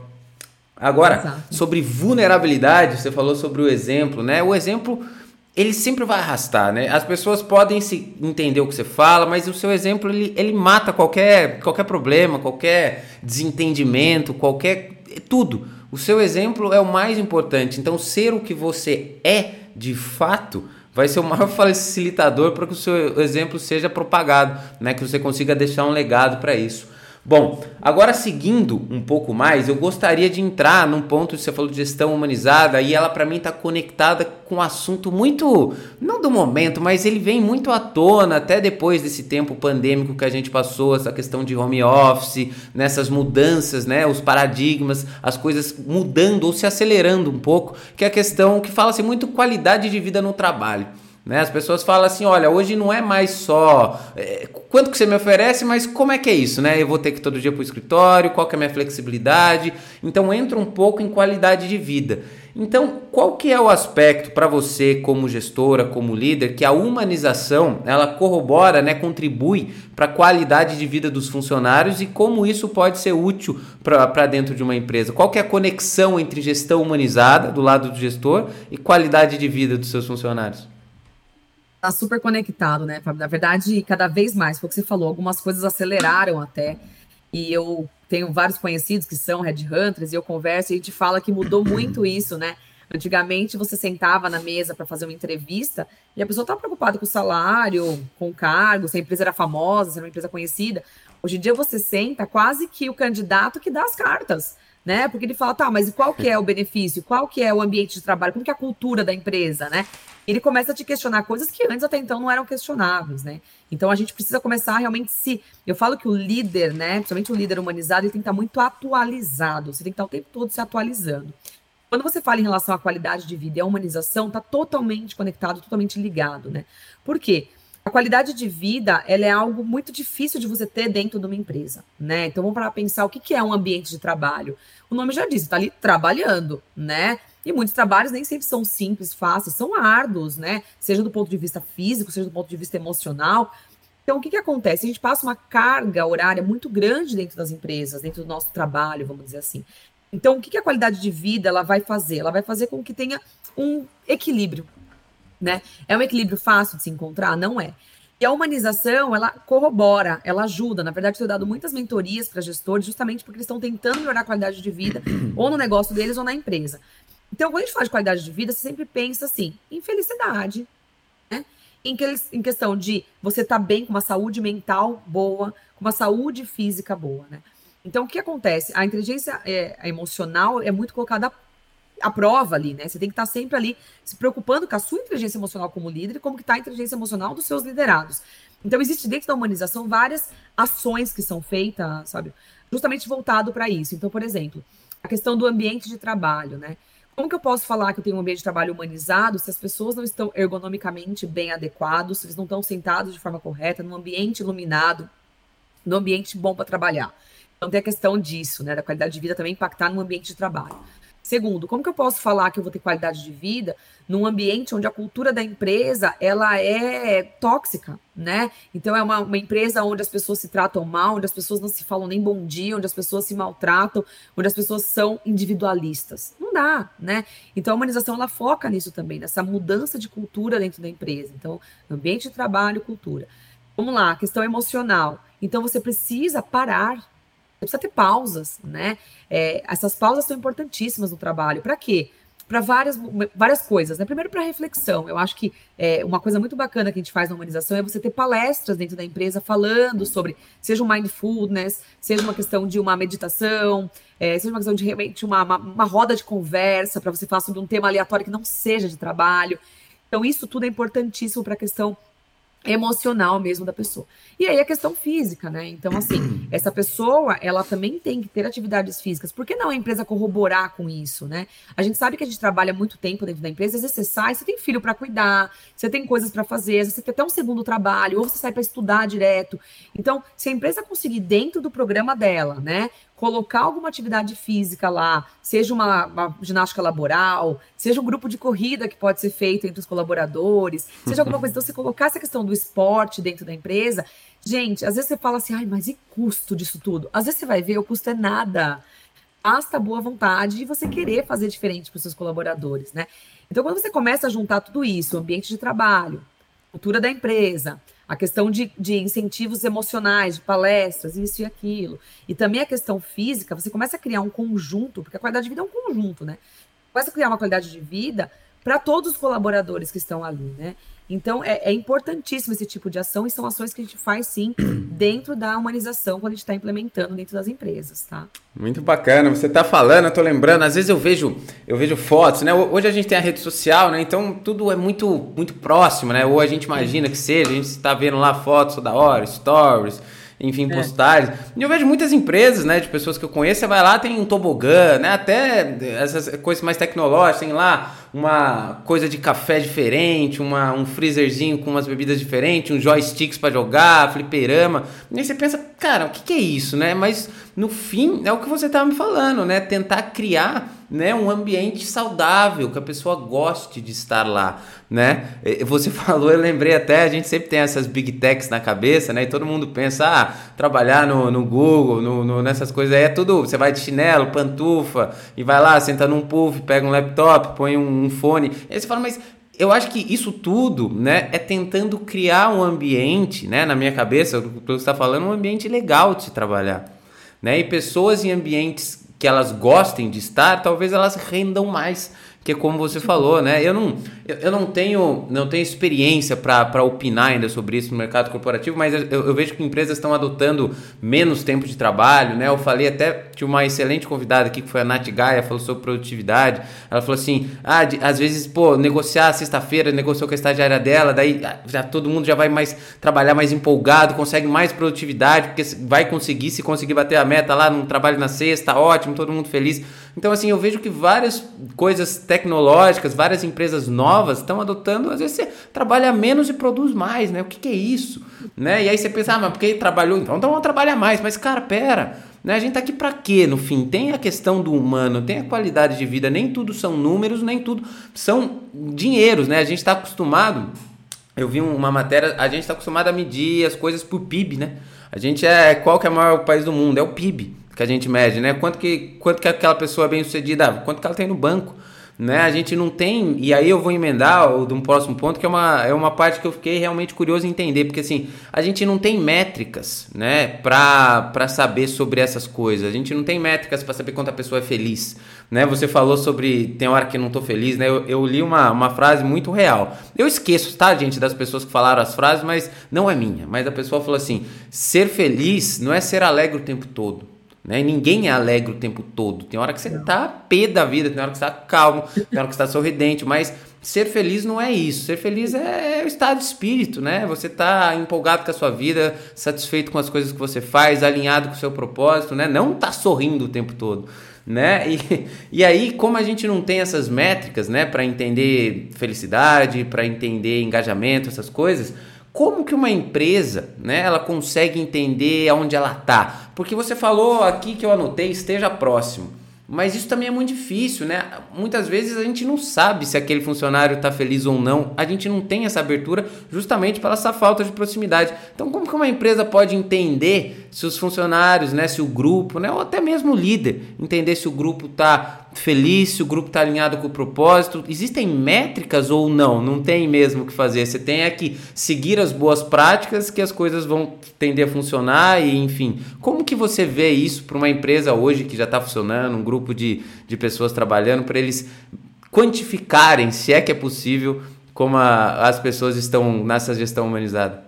Agora, Exato. sobre vulnerabilidade, você falou sobre o exemplo, né? O exemplo ele sempre vai arrastar, né? As pessoas podem se entender o que você fala, mas o seu exemplo ele, ele mata qualquer, qualquer problema, qualquer desentendimento, qualquer tudo. O seu exemplo é o mais importante. Então, ser o que você é de fato vai ser o maior facilitador para que o seu exemplo seja propagado, né? Que você consiga deixar um legado para isso. Bom, agora seguindo um pouco mais, eu gostaria de entrar num ponto que você falou de gestão humanizada e ela para mim está conectada com um assunto muito, não do momento, mas ele vem muito à tona até depois desse tempo pandêmico que a gente passou, essa questão de home office, nessas mudanças, né, os paradigmas, as coisas mudando ou se acelerando um pouco, que é a questão que fala-se muito qualidade de vida no trabalho. Né? As pessoas falam assim, olha, hoje não é mais só é, quanto que você me oferece, mas como é que é isso, né? Eu vou ter que ir todo dia para o escritório, qual que é a minha flexibilidade? Então entra um pouco em qualidade de vida. Então, qual que é o aspecto para você como gestora, como líder, que a humanização ela corrobora, né, contribui para a qualidade de vida dos funcionários e como isso pode ser útil para dentro de uma empresa? Qual que é a conexão entre gestão humanizada do lado do gestor e qualidade de vida dos seus funcionários? Tá super conectado, né, Fábio? Na verdade, cada vez mais, foi o que você falou, algumas coisas aceleraram até. E eu tenho vários conhecidos que são headhunters e eu converso e a gente fala que mudou muito isso, né? Antigamente você sentava na mesa para fazer uma entrevista e a pessoa estava preocupada com o salário, com o cargo, se a empresa era famosa, se era uma empresa conhecida. Hoje em dia você senta quase que o candidato que dá as cartas né? Porque ele fala, tá, mas qual que é o benefício? Qual que é o ambiente de trabalho? Como que é a cultura da empresa, né? Ele começa a te questionar coisas que antes até então não eram questionáveis, né? Então a gente precisa começar a realmente se. Eu falo que o líder, né? Principalmente o líder humanizado, ele tem que estar muito atualizado. Você tem que estar o tempo todo se atualizando. Quando você fala em relação à qualidade de vida e à humanização, está totalmente conectado, totalmente ligado, né? Por quê? A qualidade de vida, ela é algo muito difícil de você ter dentro de uma empresa, né? Então vamos para pensar o que, é um ambiente de trabalho. O nome já diz, está ali trabalhando, né? E muitos trabalhos nem sempre são simples, fáceis, são árduos, né? Seja do ponto de vista físico, seja do ponto de vista emocional. Então, o que, que acontece? A gente passa uma carga horária muito grande dentro das empresas, dentro do nosso trabalho, vamos dizer assim. Então, o que, que a qualidade de vida ela vai fazer? Ela vai fazer com que tenha um equilíbrio, né? É um equilíbrio fácil de se encontrar? Não é. E a humanização, ela corrobora, ela ajuda. Na verdade, eu tenho dado muitas mentorias para gestores, justamente porque eles estão tentando melhorar a qualidade de vida, ou no negócio deles, ou na empresa. Então, quando a gente fala de qualidade de vida, você sempre pensa assim, em felicidade, né? Em, que, em questão de você estar tá bem, com uma saúde mental boa, com uma saúde física boa, né? Então, o que acontece? A inteligência é, emocional é muito colocada a prova ali, né? Você tem que estar sempre ali se preocupando com a sua inteligência emocional como líder e como que está a inteligência emocional dos seus liderados. Então, existe dentro da humanização várias ações que são feitas, sabe? Justamente voltado para isso. Então, por exemplo, a questão do ambiente de trabalho, né? Como que eu posso falar que eu tenho um ambiente de trabalho humanizado se as pessoas não estão ergonomicamente bem adequados, se eles não estão sentados de forma correta, num ambiente iluminado, num ambiente bom para trabalhar? Então tem a questão disso, né, da qualidade de vida também impactar no ambiente de trabalho. Segundo, como que eu posso falar que eu vou ter qualidade de vida num ambiente onde a cultura da empresa ela é tóxica, né? Então é uma, uma, empresa onde as pessoas se tratam mal, onde as pessoas não se falam nem bom dia, onde as pessoas se maltratam, onde as pessoas são individualistas. Não dá, né? Então a humanização ela foca nisso também, nessa mudança de cultura dentro da empresa. Então, ambiente de trabalho, cultura. Vamos lá, questão emocional. Então você precisa parar precisa ter pausas, né? É, essas pausas são importantíssimas no trabalho. Para quê? Para várias, várias coisas. Né? Primeiro, para reflexão. Eu acho que é, uma coisa muito bacana que a gente faz na humanização é você ter palestras dentro da empresa falando sobre, seja um mindfulness, seja uma questão de uma meditação, é, seja uma questão de realmente uma, uma, uma roda de conversa para você falar sobre um tema aleatório que não seja de trabalho. Então, isso tudo é importantíssimo para a questão emocional mesmo da pessoa. E aí a questão física, né? Então, assim, essa pessoa, ela também tem que ter atividades físicas. Por que não a empresa corroborar com isso, né? A gente sabe que a gente trabalha muito tempo dentro da empresa, às vezes você sai, você tem filho para cuidar, você tem coisas para fazer, às vezes você tem até um segundo trabalho, ou você sai para estudar direto. Então, se a empresa conseguir dentro do programa dela, né, colocar alguma atividade física lá, seja uma, uma, ginástica laboral, seja um grupo de corrida que pode ser feito entre os colaboradores, seja alguma coisa. Então, você colocar essa questão do esporte dentro da empresa. Gente, às vezes você fala assim, ai, mas e custo disso tudo? Às vezes você vai ver, o custo é nada. Basta boa vontade e você querer fazer diferente para os seus colaboradores, né? Então, quando você começa a juntar tudo isso, ambiente de trabalho, cultura da empresa, a questão de, de, incentivos emocionais, de palestras, isso e aquilo. E também a questão física, você começa a criar um conjunto, porque a qualidade de vida é um conjunto, né? Começa a criar uma qualidade de vida para todos os colaboradores que estão ali, né? Então, é, é, importantíssimo esse tipo de ação e são ações que a gente faz, sim, dentro da humanização, quando a gente está implementando dentro das empresas, tá? Muito bacana. Você está falando, eu estou lembrando, às vezes eu vejo, eu vejo fotos, né? Hoje a gente tem a rede social, né? Então, tudo é muito, muito próximo, né? Ou a gente imagina que seja, a gente está vendo lá fotos toda hora, stories enfim, é. postagens. E eu vejo muitas empresas, né, de pessoas que eu conheço, você vai lá, tem um tobogã, né, até essas coisas mais tecnológicas, tem lá uma coisa de café diferente, uma, um freezerzinho com umas bebidas diferentes, uns joysticks para jogar, fliperama. E aí você pensa, cara, o que, que é isso, né? Mas no fim é o que você estava me falando, né? Tentar criar né, um ambiente saudável, que a pessoa goste de estar lá, né? Você falou, eu lembrei até, a gente sempre tem essas big techs na cabeça, né? E todo mundo pensa, ah, trabalhar no, no Google, no, no, nessas coisas aí é tudo, você vai de chinelo, pantufa, e vai lá, senta num puff, pega um laptop, põe um, um fone. Aí você fala, mas eu acho que isso tudo, né, é tentando criar um ambiente, né, na minha cabeça, o que você está falando, um ambiente legal de se trabalhar, né, e pessoas em ambientes que elas gostem de estar, talvez elas rendam mais que como você falou, né? Eu não, eu, eu não tenho não tenho experiência para opinar ainda sobre isso no mercado corporativo, mas eu, eu vejo que empresas estão adotando menos tempo de trabalho, né? Eu falei até tinha uma excelente convidada aqui que foi a Nath Gaia, falou sobre produtividade. Ela falou assim: ah, de, às vezes, pô, negociar sexta-feira, negociou com a estagiária dela, daí ah, já todo mundo já vai mais trabalhar mais empolgado, consegue mais produtividade, porque vai conseguir, se conseguir bater a meta lá no trabalho na sexta, ótimo, todo mundo feliz. Então, assim, eu vejo que várias coisas tecnológicas, várias empresas novas estão adotando, às vezes você trabalha menos e produz mais, né? O que, que é isso? Né? E aí você pensa, ah, mas porque trabalhou, então, então vamos trabalhar mais. Mas, cara, pera, né? A gente tá aqui para quê, no fim? Tem a questão do humano, tem a qualidade de vida, nem tudo são números, nem tudo são dinheiros, né? A gente está acostumado, eu vi uma matéria, a gente está acostumado a medir as coisas por PIB, né? A gente é, qual que é o maior país do mundo? É o PIB que a gente mede, né? Quanto que, quanto que aquela pessoa é bem sucedida, quanto que ela tem no banco, né? A gente não tem, e aí eu vou emendar de um próximo ponto, que é uma, é uma parte que eu fiquei realmente curioso em entender, porque assim, a gente não tem métricas, né, para saber sobre essas coisas, a gente não tem métricas para saber quanto a pessoa é feliz, né? Você falou sobre tem hora que não tô feliz, né? Eu, eu li uma, uma frase muito real. Eu esqueço, tá, gente, das pessoas que falaram as frases, mas não é minha, mas a pessoa falou assim: ser feliz não é ser alegre o tempo todo. Né? Ninguém é alegre o tempo todo. Tem hora que você tá pé da vida, tem hora que você tá calmo, tem hora que você tá sorridente, mas ser feliz não é isso. Ser feliz é, é o estado de espírito, né? Você tá empolgado com a sua vida, satisfeito com as coisas que você faz, alinhado com o seu propósito, né? Não tá sorrindo o tempo todo. Né? E, e aí, como a gente não tem essas métricas, né, para entender felicidade, para entender engajamento, essas coisas, como que uma empresa, né, ela consegue entender aonde ela está? Porque você falou aqui que eu anotei, esteja próximo. Mas isso também é muito difícil, né? Muitas vezes a gente não sabe se aquele funcionário está feliz ou não. A gente não tem essa abertura justamente pela essa falta de proximidade. Então, como que uma empresa pode entender se os funcionários, né, se o grupo, né, ou até mesmo o líder, entender se o grupo está feliz, se o grupo está alinhado com o propósito? Existem métricas ou não? Não tem mesmo o que fazer. Você tem é que seguir as boas práticas que as coisas vão tender a funcionar e, enfim. Como que você vê isso para uma empresa hoje que já está funcionando, um grupo de, de pessoas trabalhando, para eles quantificarem, se é que é possível, como a, as pessoas estão nessa gestão humanizada?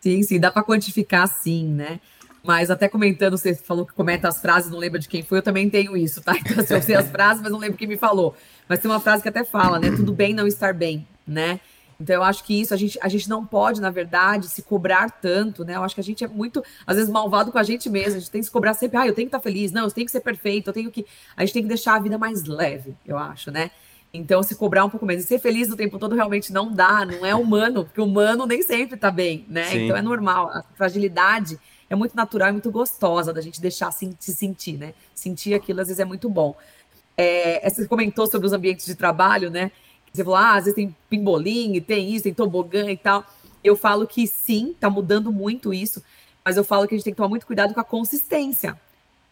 Sim, sim, dá para quantificar sim, né? Mas até comentando, você falou que comenta as frases, não lembra de quem foi, eu também tenho isso, tá? Então, assim, eu sei as frases, mas não lembro quem me falou. Mas tem uma frase que até fala, né? Tudo bem não estar bem, né? Então eu acho que isso, a gente, a gente não pode, na verdade, se cobrar tanto, né? Eu acho que a gente é muito, às vezes, malvado com a gente mesmo. A gente tem que se cobrar sempre, ah, eu tenho que estar feliz, não, eu tenho que ser perfeito, eu tenho que. A gente tem que deixar a vida mais leve, eu acho, né? Então, se cobrar um pouco menos e ser feliz o tempo todo realmente não dá, não é humano, porque o humano nem sempre tá bem, né? Sim. Então é normal. A fragilidade é muito natural e muito gostosa da gente deixar se sentir, né? Sentir aquilo às vezes é muito bom. É, você comentou sobre os ambientes de trabalho, né? Você falou, ah, às vezes tem pimbolim, tem isso, tem tobogã e tal. Eu falo que sim, tá mudando muito isso, mas eu falo que a gente tem que tomar muito cuidado com a consistência.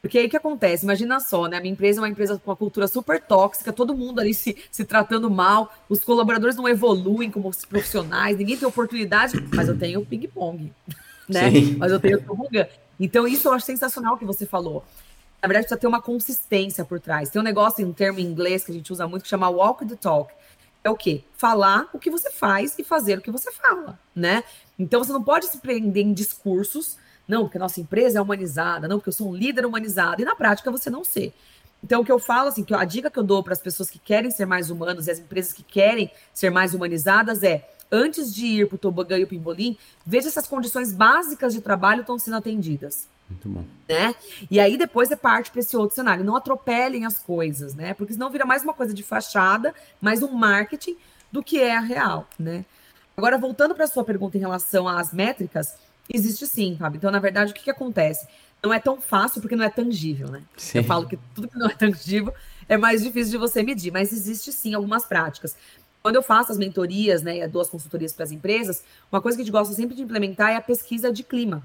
Porque aí o que acontece? Imagina só, né? A minha empresa é uma empresa com uma cultura super tóxica, todo mundo ali se, se tratando mal, os colaboradores não evoluem como profissionais, ninguém tem oportunidade, mas eu tenho ping-pong, né? Sim. Mas eu tenho tobogã. Então, isso eu acho sensacional que você falou. Na verdade, precisa ter uma consistência por trás. Tem um negócio, um termo em inglês que a gente usa muito que chama walk the talk. É o quê? Falar o que você faz e fazer o que você fala, né? Então você não pode se prender em discursos, não, porque a nossa empresa é humanizada, não, porque eu sou um líder humanizado, e na prática você não ser. Então, o que eu falo, assim, que a dica que eu dou para as pessoas que querem ser mais humanos e as empresas que querem ser mais humanizadas é, antes de ir para o tobogã e o pimbolim, veja se as condições básicas de trabalho estão sendo atendidas. Muito bom. Né? E aí depois é parte para esse outro cenário. Não atropelem as coisas, né? Porque senão vira mais uma coisa de fachada, mais um marketing do que é a real, né? Agora, voltando para a sua pergunta em relação às métricas, existe sim, Fábio. Então, na verdade, o que, que acontece? Não é tão fácil porque não é tangível, né? Sim. Eu falo que tudo que não é tangível é mais difícil de você medir, mas existe sim algumas práticas. Quando eu faço as mentorias, né, e dou as consultorias para as empresas, uma coisa que a gente gosta sempre de implementar é a pesquisa de clima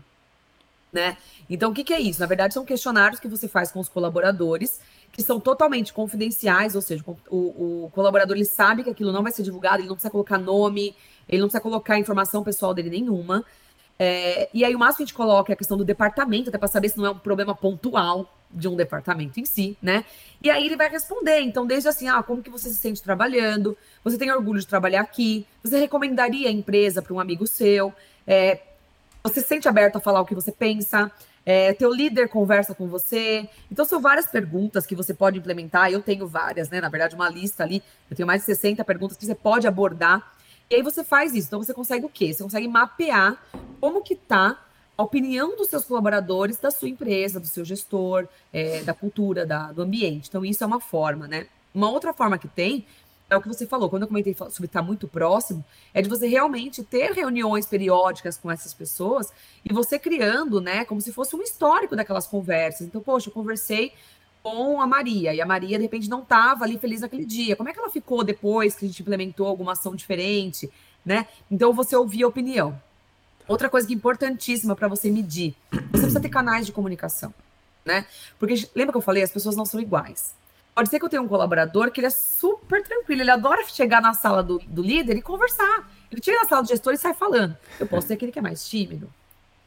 né? Então, o que, que, é isso? Na verdade, são questionários que você faz com os colaboradores, que são totalmente confidenciais, ou seja, o, o, colaborador ele sabe que aquilo não vai ser divulgado, ele não precisa colocar nome, ele não precisa colocar informação pessoal dele nenhuma. É, e aí, o máximo que a gente coloca é a questão do departamento, até para saber se não é um problema pontual de um departamento em si, né? E aí ele vai responder. Então, desde assim, ah, como que você se sente trabalhando? Você tem orgulho de trabalhar aqui? Você recomendaria a empresa para um amigo seu? É, você se sente aberto a falar o que você pensa? É, teu líder conversa com você. Então, são várias perguntas que você pode implementar. Eu tenho várias, né? Na verdade, uma lista ali. Eu tenho mais de 60 perguntas que você pode abordar. E aí você faz isso. Então, você consegue o quê? Você consegue mapear como que tá a opinião dos seus colaboradores, da sua empresa, do seu gestor, é, da cultura, da, do ambiente. Então, isso é uma forma, né? Uma outra forma que tem é o que você falou, quando eu comentei sobre estar muito próximo, é de você realmente ter reuniões periódicas com essas pessoas e você criando, né, como se fosse um histórico daquelas conversas. Então, poxa, eu conversei com a Maria, e a Maria, de repente, não estava ali feliz naquele dia. Como é que ela ficou depois que a gente implementou alguma ação diferente, né? Então, você ouvir a opinião. Outra coisa que é importantíssima para você medir, você precisa ter canais de comunicação, né? Porque lembra que eu falei, as pessoas não são iguais. Pode ser que eu tenha um colaborador que ele é super tranquilo, ele adora chegar na sala do, do líder e conversar. Ele chega na sala do gestor e sai falando. Eu posso ter aquele que é mais tímido.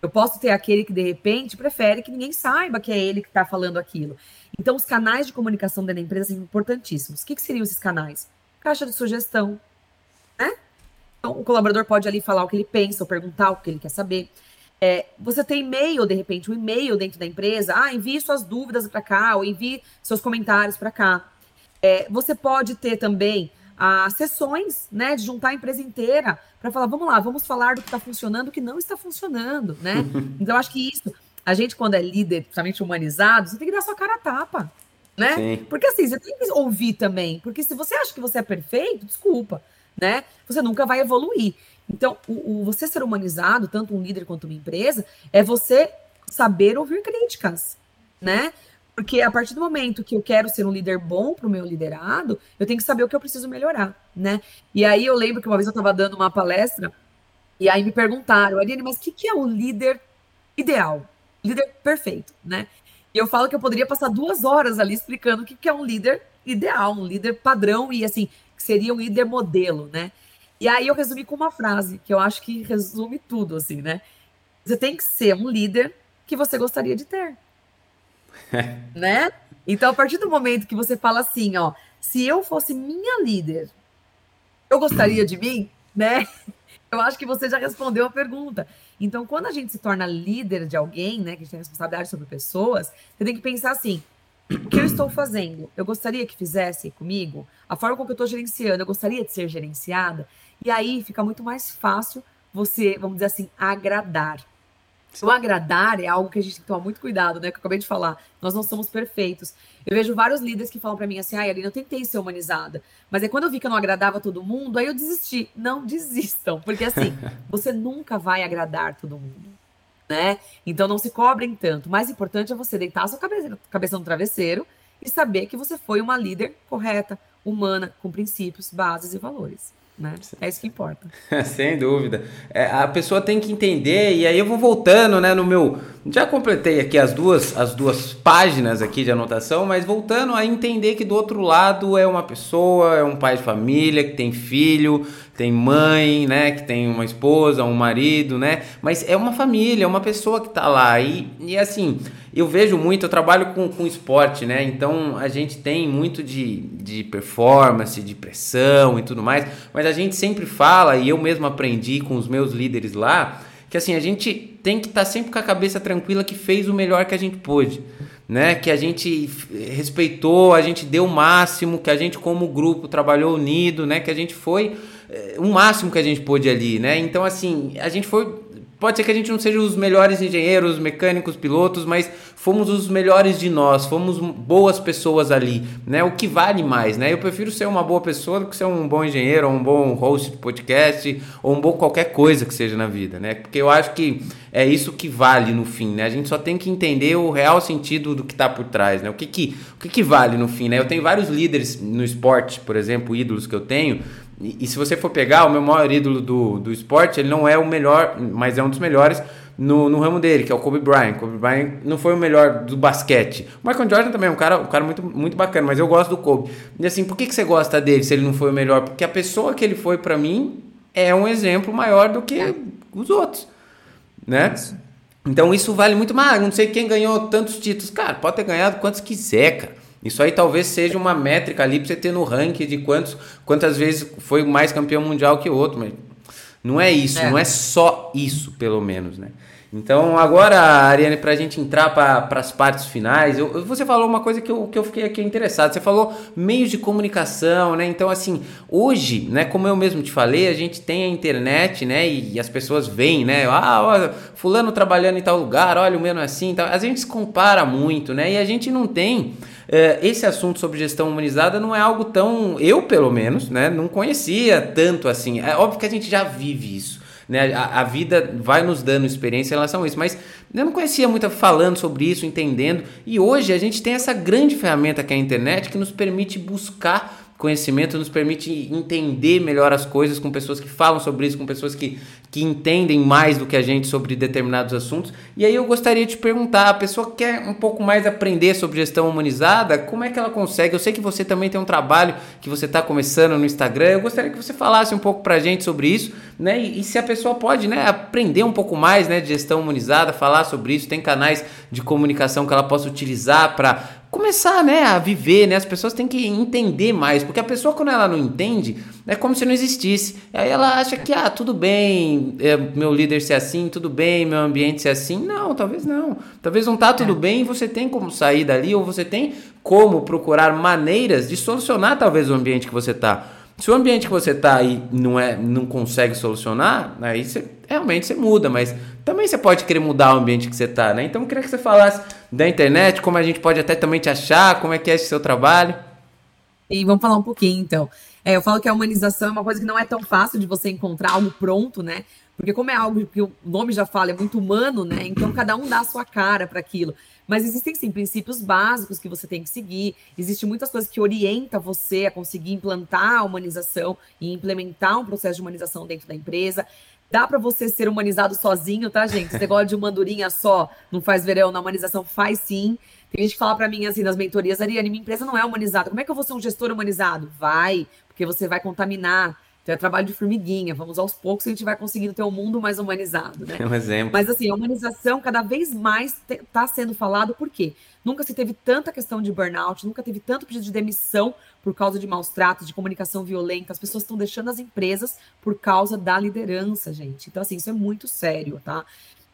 Eu posso ter aquele que, de repente, prefere que ninguém saiba que é ele que está falando aquilo. Então, os canais de comunicação dentro da empresa são importantíssimos. O que, que seriam esses canais? Caixa de sugestão, né? Então, o colaborador pode ali falar o que ele pensa, ou perguntar o que ele quer saber. É, você tem e-mail, de repente, um e-mail dentro da empresa, ah, envie suas dúvidas para cá, ou envie seus comentários para cá. É, você pode ter também as sessões, né, de juntar a empresa inteira para falar, vamos lá, vamos falar do que está funcionando, do que não está funcionando, né? então, acho que isso, a gente, quando é líder, principalmente humanizado, você tem que dar sua cara a tapa, né? Sim. Porque assim, você tem que ouvir também, porque se você acha que você é perfeito, desculpa, né? Você nunca vai evoluir. Então, o, o, você ser humanizado, tanto um líder quanto uma empresa, é você saber ouvir críticas, né? Porque a partir do momento que eu quero ser um líder bom para o meu liderado, eu tenho que saber o que eu preciso melhorar, né? E aí eu lembro que uma vez eu estava dando uma palestra e aí me perguntaram, Ariane, mas o que, que é um líder ideal? Líder perfeito, né? E eu falo que eu poderia passar duas horas ali explicando o que, que é um líder ideal, um líder padrão e assim, que seria um líder modelo, né? E aí eu resumi com uma frase, que eu acho que resume tudo, assim, né? Você tem que ser um líder que você gostaria de ter. né? Então, a partir do momento que você fala assim, ó, se eu fosse minha líder, eu gostaria de mim, né? Eu acho que você já respondeu a pergunta. Então, quando a gente se torna líder de alguém, né, que a gente tem responsabilidade sobre pessoas, você tem que pensar assim: o que eu estou fazendo? Eu gostaria que fizesse comigo? A forma como eu estou gerenciando, eu gostaria de ser gerenciada? E aí fica muito mais fácil você, vamos dizer assim, agradar. O agradar é algo que a gente tem que tomar muito cuidado, né? Que eu acabei de falar. Nós não somos perfeitos. Eu vejo vários líderes que falam para mim assim: ai, Aline, eu tentei ser humanizada. Mas aí quando eu vi que eu não agradava todo mundo, aí eu desisti. Não desistam. Porque assim, você nunca vai agradar todo mundo. né? Então não se cobrem tanto. O mais importante é você deitar a sua cabeça, cabeça no travesseiro e saber que você foi uma líder correta, humana, com princípios, bases e valores. Né? É isso que importa. Sem dúvida. É, a pessoa tem que entender, e aí eu vou voltando né, no meu. Já completei aqui as duas, as duas páginas aqui de anotação, mas voltando a entender que do outro lado é uma pessoa, é um pai de família que tem filho, tem mãe, né, que tem uma esposa, um marido, né? Mas é uma família, é uma pessoa que tá lá. E, e assim, eu vejo muito, eu trabalho com, com esporte, né? Então a gente tem muito de, de performance, de pressão e tudo mais, mas a gente sempre fala, e eu mesmo aprendi com os meus líderes lá, que assim, a gente tem que estar tá sempre com a cabeça tranquila que fez o melhor que a gente pôde. Né, que a gente respeitou, a gente deu o máximo, que a gente como grupo trabalhou unido, né, que a gente foi é, o máximo que a gente pôde ali, né? Então, assim, a gente foi. Pode ser que a gente não seja os melhores engenheiros, mecânicos, pilotos, mas fomos os melhores de nós, fomos boas pessoas ali, né? O que vale mais, né? Eu prefiro ser uma boa pessoa do que ser um bom engenheiro, ou um bom host de podcast, ou um bom qualquer coisa que seja na vida, né? Porque eu acho que é isso que vale no fim, né? A gente só tem que entender o real sentido do que está por trás, né? O que que, o que que vale no fim, né? Eu tenho vários líderes no esporte, por exemplo, ídolos que eu tenho, e, e, se você for pegar, o meu maior ídolo do, do esporte, ele não é o melhor, mas é um dos melhores no, no ramo dele, que é o Kobe Bryant. Kobe Bryant não foi o melhor do basquete. O Michael Jordan também é um cara, um cara muito, muito bacana, mas eu gosto do Kobe. E assim, por que, que você gosta dele se ele não foi o melhor? Porque a pessoa que ele foi para mim é um exemplo maior do que os outros, né? Então isso vale muito mais. Não sei quem ganhou tantos títulos. Cara, pode ter ganhado quantos quiser, cara. Isso aí talvez seja uma métrica ali para você ter no ranking de quantos, quantas vezes foi mais campeão mundial que o outro, mas não é isso, é. não é só isso, pelo menos, né? Então, agora, Ariane, para a gente entrar para as partes finais, eu, você falou uma coisa que eu, que eu fiquei aqui interessado. Você falou meios de comunicação, né? Então, assim, hoje, né, como eu mesmo te falei, a gente tem a internet, né? E, e as pessoas veem, né? Ah, olha, fulano trabalhando em tal lugar, olha, o meu não é assim. Tal. A gente se compara muito, né? E a gente não tem esse assunto sobre gestão humanizada não é algo tão, eu pelo menos, né, não conhecia tanto assim. É óbvio que a gente já vive isso. Né? A, a, vida vai nos dando experiência em relação a isso, mas eu não conhecia muito falando sobre isso, entendendo. E hoje a gente tem essa grande ferramenta que é a internet que nos permite buscar conhecimento nos permite entender melhor as coisas com pessoas que falam sobre isso, com pessoas que, que entendem mais do que a gente sobre determinados assuntos. E aí eu gostaria de perguntar, a pessoa quer um pouco mais aprender sobre gestão humanizada, como é que ela consegue? Eu sei que você também tem um trabalho que você está começando no Instagram, eu gostaria que você falasse um pouco para a gente sobre isso, né? E, e, se a pessoa pode né, aprender um pouco mais né, de gestão humanizada, falar sobre isso, tem canais de comunicação que ela possa utilizar para começar, né, a viver, né? As pessoas têm que entender mais, porque a pessoa quando ela não entende, é como se não existisse. Aí ela acha que ah, tudo bem, é, meu líder ser assim, tudo bem, meu ambiente ser assim. Não, talvez não. Talvez não tá tudo é. bem e você tem como sair dali ou você tem como procurar maneiras de solucionar talvez o ambiente que você tá. Se o ambiente que você está aí não, é, não consegue solucionar, aí você, realmente você muda, mas também você pode querer mudar o ambiente que você está, né? Então eu queria que você falasse da internet, como a gente pode até também te achar, como é que é esse seu trabalho. E vamos falar um pouquinho, então. É, eu falo que a humanização é uma coisa que não é tão fácil de você encontrar algo pronto, né? Porque como é algo que o nome já fala, é muito humano, né? Então cada um dá a sua cara para aquilo. Mas existem sim princípios básicos que você tem que seguir. Existem muitas coisas que orientam você a conseguir implantar a humanização e implementar um processo de humanização dentro da empresa. Dá para você ser humanizado sozinho, tá, gente? Você gosta de uma andorinha só, não faz verão na humanização, faz sim. Tem gente que fala para mim assim nas mentorias, Ariane, minha empresa não é humanizada. Como é que eu vou ser um gestor humanizado? Vai, porque você vai contaminar, então é trabalho de formiguinha. Vamos aos poucos a gente vai conseguindo ter um mundo mais humanizado, né? É um exemplo. Mas assim, a humanização cada vez mais está sendo falado por quê? Nunca se teve tanta questão de burnout, nunca teve tanto pedido de demissão por causa de maus tratos, de comunicação violenta. As pessoas estão deixando as empresas por causa da liderança, gente. Então, assim, isso é muito sério, tá?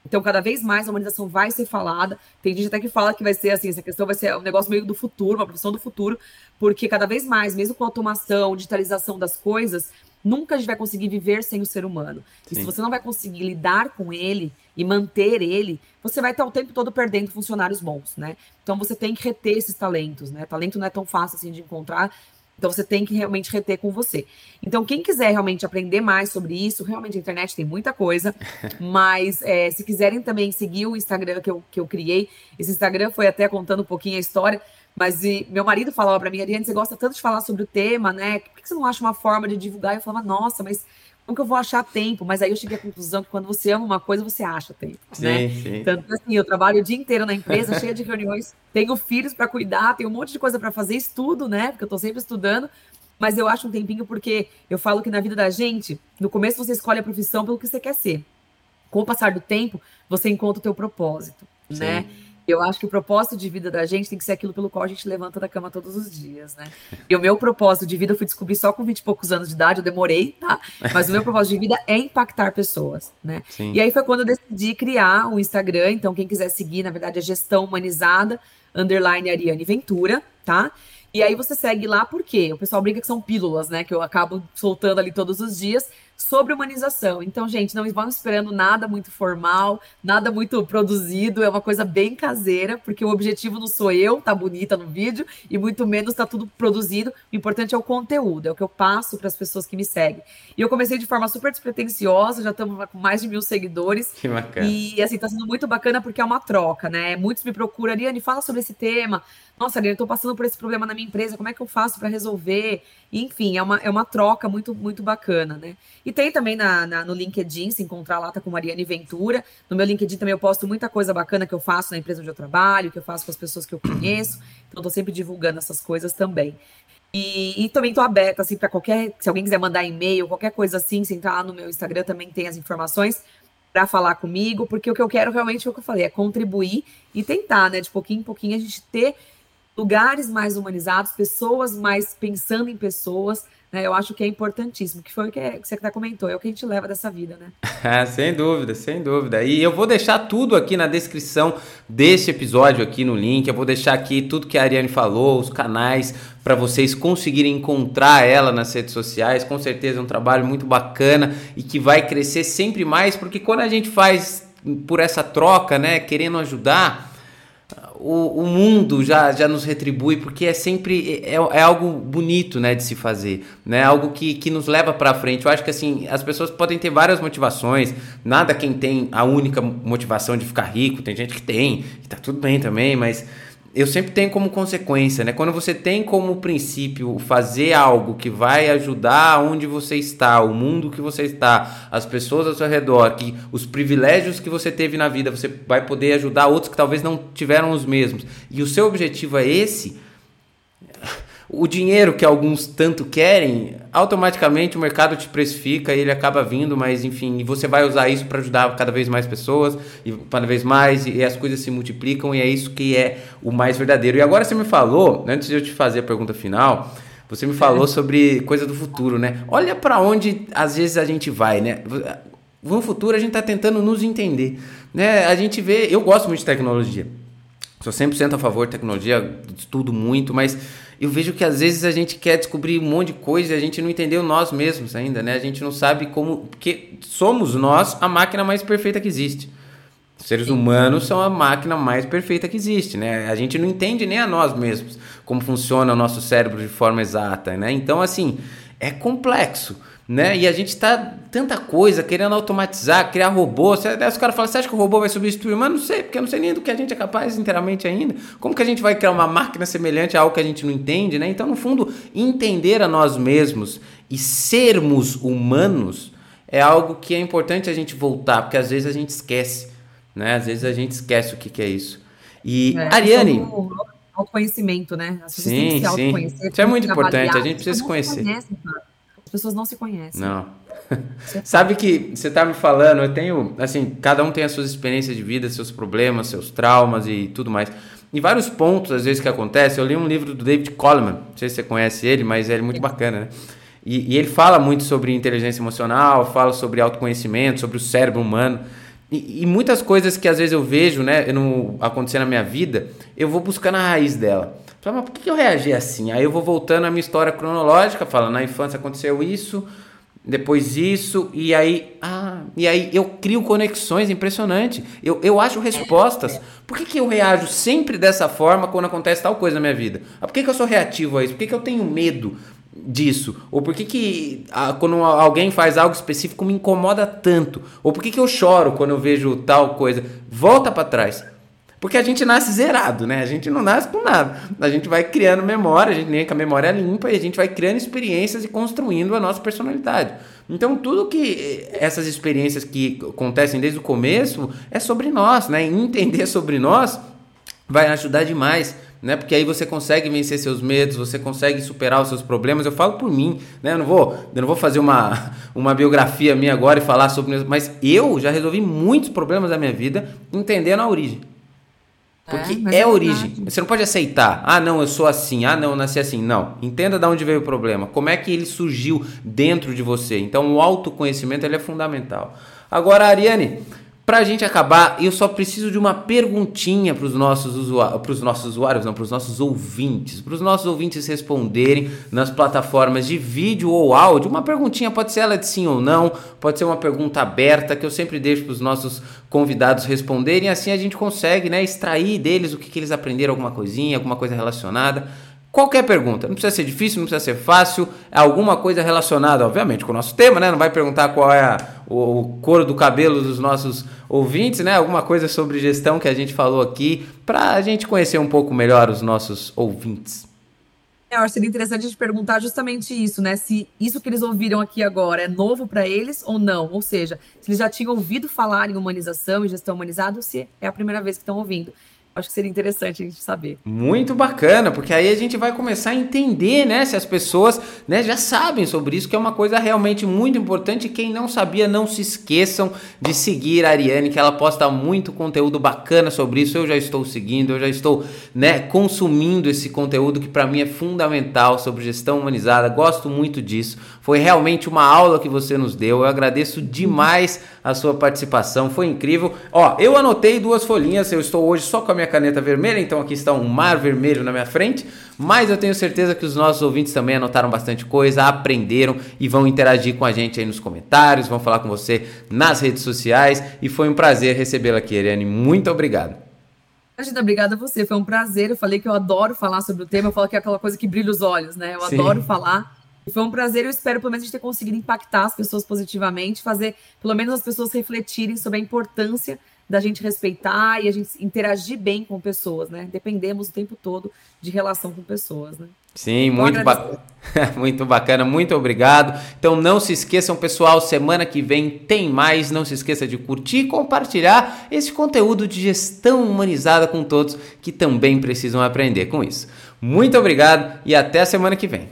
Então, cada vez mais a humanização vai ser falada. Tem gente até que fala que vai ser assim, essa questão vai ser um negócio meio do futuro, uma profissão do futuro, porque cada vez mais, mesmo com a automação, digitalização das coisas, Nunca a gente vai conseguir viver sem o ser humano. Sim. E se você não vai conseguir lidar com ele e manter ele, você vai estar o tempo todo perdendo funcionários bons, né? Então você tem que reter esses talentos, né? Talento não é tão fácil assim de encontrar. Então você tem que realmente reter com você. Então, quem quiser realmente aprender mais sobre isso, realmente a internet tem muita coisa. mas é, se quiserem também seguir o Instagram que eu, que eu criei, esse Instagram foi até contando um pouquinho a história. Mas e, meu marido falava para mim, Ariane, você gosta tanto de falar sobre o tema, né? Por que você não acha uma forma de divulgar? Eu falava, nossa, mas como que eu vou achar tempo? Mas aí eu cheguei à conclusão que quando você ama uma coisa, você acha tempo, sim, né? Sim. Tanto assim, eu trabalho o dia inteiro na empresa, cheia de reuniões, tenho filhos para cuidar, tenho um monte de coisa para fazer, estudo, né? Porque eu estou sempre estudando. Mas eu acho um tempinho porque eu falo que na vida da gente, no começo você escolhe a profissão pelo que você quer ser. Com o passar do tempo, você encontra o teu propósito, sim. né? Eu acho que o propósito de vida da gente tem que ser aquilo pelo qual a gente levanta da cama todos os dias, né? E o meu propósito de vida eu fui descobrir só com 20 e poucos anos de idade, eu demorei, tá? Mas o meu propósito de vida é impactar pessoas, né? Sim. E aí foi quando eu decidi criar o Instagram. Então, quem quiser seguir, na verdade, é gestão humanizada, underline Ariane Ventura, tá? E aí você segue lá porque o pessoal brinca que são pílulas, né? Que eu acabo soltando ali todos os dias sobre humanização. Então, gente, não vão esperando nada muito formal, nada muito produzido, é uma coisa bem caseira, porque o objetivo não sou eu, tá bonita no vídeo, e muito menos tá tudo produzido. O importante é o conteúdo, é o que eu passo para as pessoas que me seguem. E eu comecei de forma super despretensiosa, já estamos com mais de mil seguidores. Que bacana. E assim, tá sendo muito bacana porque é uma troca, né? Muitos me procuram, Ariane, fala sobre esse tema. Nossa, Ariane, eu tô passando por esse problema na minha empresa, como é que eu faço para resolver? enfim, é uma, é uma troca muito, muito bacana, né? E tem também na, na, no LinkedIn, se encontrar lá, tá com Mariane Ventura. No meu LinkedIn também eu posto muita coisa bacana que eu faço na empresa onde eu trabalho, que eu faço com as pessoas que eu conheço. Então, tô sempre divulgando essas coisas também. E, e também tô aberta, assim, para qualquer. Se alguém quiser mandar e-mail, qualquer coisa assim, se entrar lá no meu Instagram também tem as informações para falar comigo, porque o que eu quero realmente é o que eu falei, é contribuir e tentar, né, de pouquinho em pouquinho a gente ter lugares mais humanizados, pessoas mais pensando em pessoas, né? Eu acho que é importantíssimo, que foi o que você até comentou, é o que a gente leva dessa vida, né? É, sem dúvida, sem dúvida. E eu vou deixar tudo aqui na descrição desse episódio aqui no link. Eu vou deixar aqui tudo que a Ariane falou, os canais para vocês conseguirem encontrar ela nas redes sociais. Com certeza é um trabalho muito bacana e que vai crescer sempre mais, porque quando a gente faz por essa troca, né, querendo ajudar, o, o mundo já, já nos retribui, porque é sempre é, é algo bonito né, de se fazer, né? algo que, que nos leva para frente. Eu acho que assim, as pessoas podem ter várias motivações, nada quem tem a única motivação de ficar rico, tem gente que tem, e tá tudo bem também, mas eu sempre tenho como consequência, né? Quando você tem como princípio fazer algo que vai ajudar onde você está, o mundo que você está, as pessoas ao seu redor, que os privilégios que você teve na vida, você vai poder ajudar outros que talvez não tiveram os mesmos. E o seu objetivo é esse, o dinheiro que alguns tanto querem, automaticamente o mercado te precifica e ele acaba vindo, mas enfim, e você vai usar isso para ajudar cada vez mais pessoas e cada vez mais e as coisas se multiplicam e é isso que é o mais verdadeiro. E agora você me falou, antes de eu te fazer a pergunta final, você me falou sobre coisa do futuro, né? Olha para onde às vezes a gente vai, né? No futuro a gente está tentando nos entender, né? A gente vê, eu gosto muito de tecnologia. Sou 100% a favor de tecnologia, estudo muito, mas eu vejo que às vezes a gente quer descobrir um monte de coisa e a gente não entendeu nós mesmos ainda, né? A gente não sabe como. Porque somos nós a máquina mais perfeita que existe. Os seres humanos são a máquina mais perfeita que existe, né? A gente não entende nem a nós mesmos como funciona o nosso cérebro de forma exata, né? Então, assim, é complexo né? E a gente tá tanta coisa querendo automatizar, criar robô. Aí os caras falam, você acha que o robô vai substituir? Mas não sei, porque eu não sei nem do que a gente é capaz inteiramente ainda. Como que a gente vai criar uma máquina semelhante a algo que a gente não entende, né? Então, no fundo, entender a nós mesmos e sermos humanos é algo que é importante a gente voltar, porque às vezes a gente esquece, né? Às vezes a gente esquece o que, que é isso. E, é, Ariane... Autoconhecimento, né? As pessoas sim, têm que se autoconhecer. Isso é muito importante, a gente precisa se conhecer. Conhecem, as pessoas não se conhecem. Não. Sabe que você tá me falando, eu tenho, assim, cada um tem as suas experiências de vida, seus problemas, seus traumas e tudo mais. Em vários pontos, às vezes, que acontece, eu li um livro do David Coleman, não sei se você conhece ele, mas ele é muito bacana, né? E, e ele fala muito sobre inteligência emocional, fala sobre autoconhecimento, sobre o cérebro humano. E, e, muitas coisas que às vezes eu vejo, né, no, acontecer na minha vida, eu vou buscando a raiz dela. Fala, mas por que eu reagi assim? Aí eu vou voltando à minha história cronológica, falando, na infância aconteceu isso, depois isso, e aí, ah, e aí eu crio conexões impressionante. Eu, eu acho respostas. Por que, que eu reajo sempre dessa forma quando acontece tal coisa na minha vida? Ah, por que, que eu sou reativo a isso? Por que, que eu tenho medo disso? Ou por que, que ah, quando alguém faz algo específico me incomoda tanto? Ou por que, que eu choro quando eu vejo tal coisa? Volta para trás. Porque a gente nasce zerado, né? A gente não nasce com nada. A gente vai criando memória, a gente nem com a memória limpa e a gente vai criando experiências e construindo a nossa personalidade. Então, tudo que essas experiências que acontecem desde o começo é sobre nós, né? entender sobre nós vai ajudar demais né? Porque aí você consegue vencer seus medos, você consegue superar os seus problemas. Eu falo por mim, né? Eu não vou, eu não vou fazer uma, uma biografia minha agora e falar sobre, mas eu já resolvi muitos problemas da minha vida entendendo a origem. Porque é, é, é origem. Você não pode aceitar. Ah, não, eu sou assim. Ah, não, eu nasci assim. Não. Entenda de onde veio o problema. Como é que ele surgiu dentro de você. Então, o autoconhecimento ele é fundamental. Agora, Ariane, para a gente acabar, eu só preciso de uma perguntinha para os nossos usuários, nossos usuários, não, para os nossos ouvintes, para os nossos ouvintes responderem nas plataformas de vídeo ou áudio. Uma perguntinha, pode ser ela de sim ou não, pode ser uma pergunta aberta que eu sempre deixo para os nossos convidados responderem. Assim a gente consegue, né, extrair deles o que, que eles aprenderam, alguma coisinha, alguma coisa relacionada. Qualquer pergunta, não precisa ser difícil, não precisa ser fácil, alguma coisa relacionada, obviamente, com o nosso tema, né? Não vai perguntar qual é a, o, o cor do cabelo dos nossos ouvintes, né? Alguma coisa sobre gestão que a gente falou aqui, para a gente conhecer um pouco melhor os nossos ouvintes. É, eu acho seria interessante a gente perguntar justamente isso, né? Se isso que eles ouviram aqui agora é novo para eles ou não. Ou seja, se eles já tinham ouvido falar em humanização e gestão humanizada, ou se é a primeira vez que estão ouvindo. Acho que seria interessante a gente saber. Muito bacana, porque aí a gente vai começar a entender, né, se as pessoas, né, já sabem sobre isso, que é uma coisa realmente muito importante. Quem não sabia, não se esqueçam de seguir a Ariane, que ela posta muito conteúdo bacana sobre isso. Eu já estou seguindo, eu já estou, né, consumindo esse conteúdo que para mim é fundamental sobre gestão humanizada. Gosto muito disso. Foi realmente uma aula que você nos deu. Eu agradeço demais a sua participação, foi incrível. Ó, eu anotei duas folhinhas, eu estou hoje só com a minha caneta vermelha, então aqui está um mar vermelho na minha frente, mas eu tenho certeza que os nossos ouvintes também anotaram bastante coisa, aprenderam e vão interagir com a gente aí nos comentários, vão falar com você nas redes sociais e foi um prazer recebê-la aqui, Eliane. Muito obrigado. Imagina, obrigada a você, foi um prazer. Eu falei que eu adoro falar sobre o tema, eu falo que é aquela coisa que brilha os olhos, né? Eu Sim. adoro falar. Foi um prazer, eu espero pelo menos a gente ter conseguido impactar as pessoas positivamente, fazer pelo menos as pessoas refletirem sobre a importância da gente respeitar e a gente interagir bem com pessoas, né? Dependemos o tempo todo de relação com pessoas, né? Sim, muito, ba muito bacana, muito obrigado. Então não se esqueçam, pessoal, semana que vem tem mais. Não se esqueça de curtir e compartilhar esse conteúdo de gestão humanizada com todos que também precisam aprender com isso. Muito obrigado e até a semana que vem.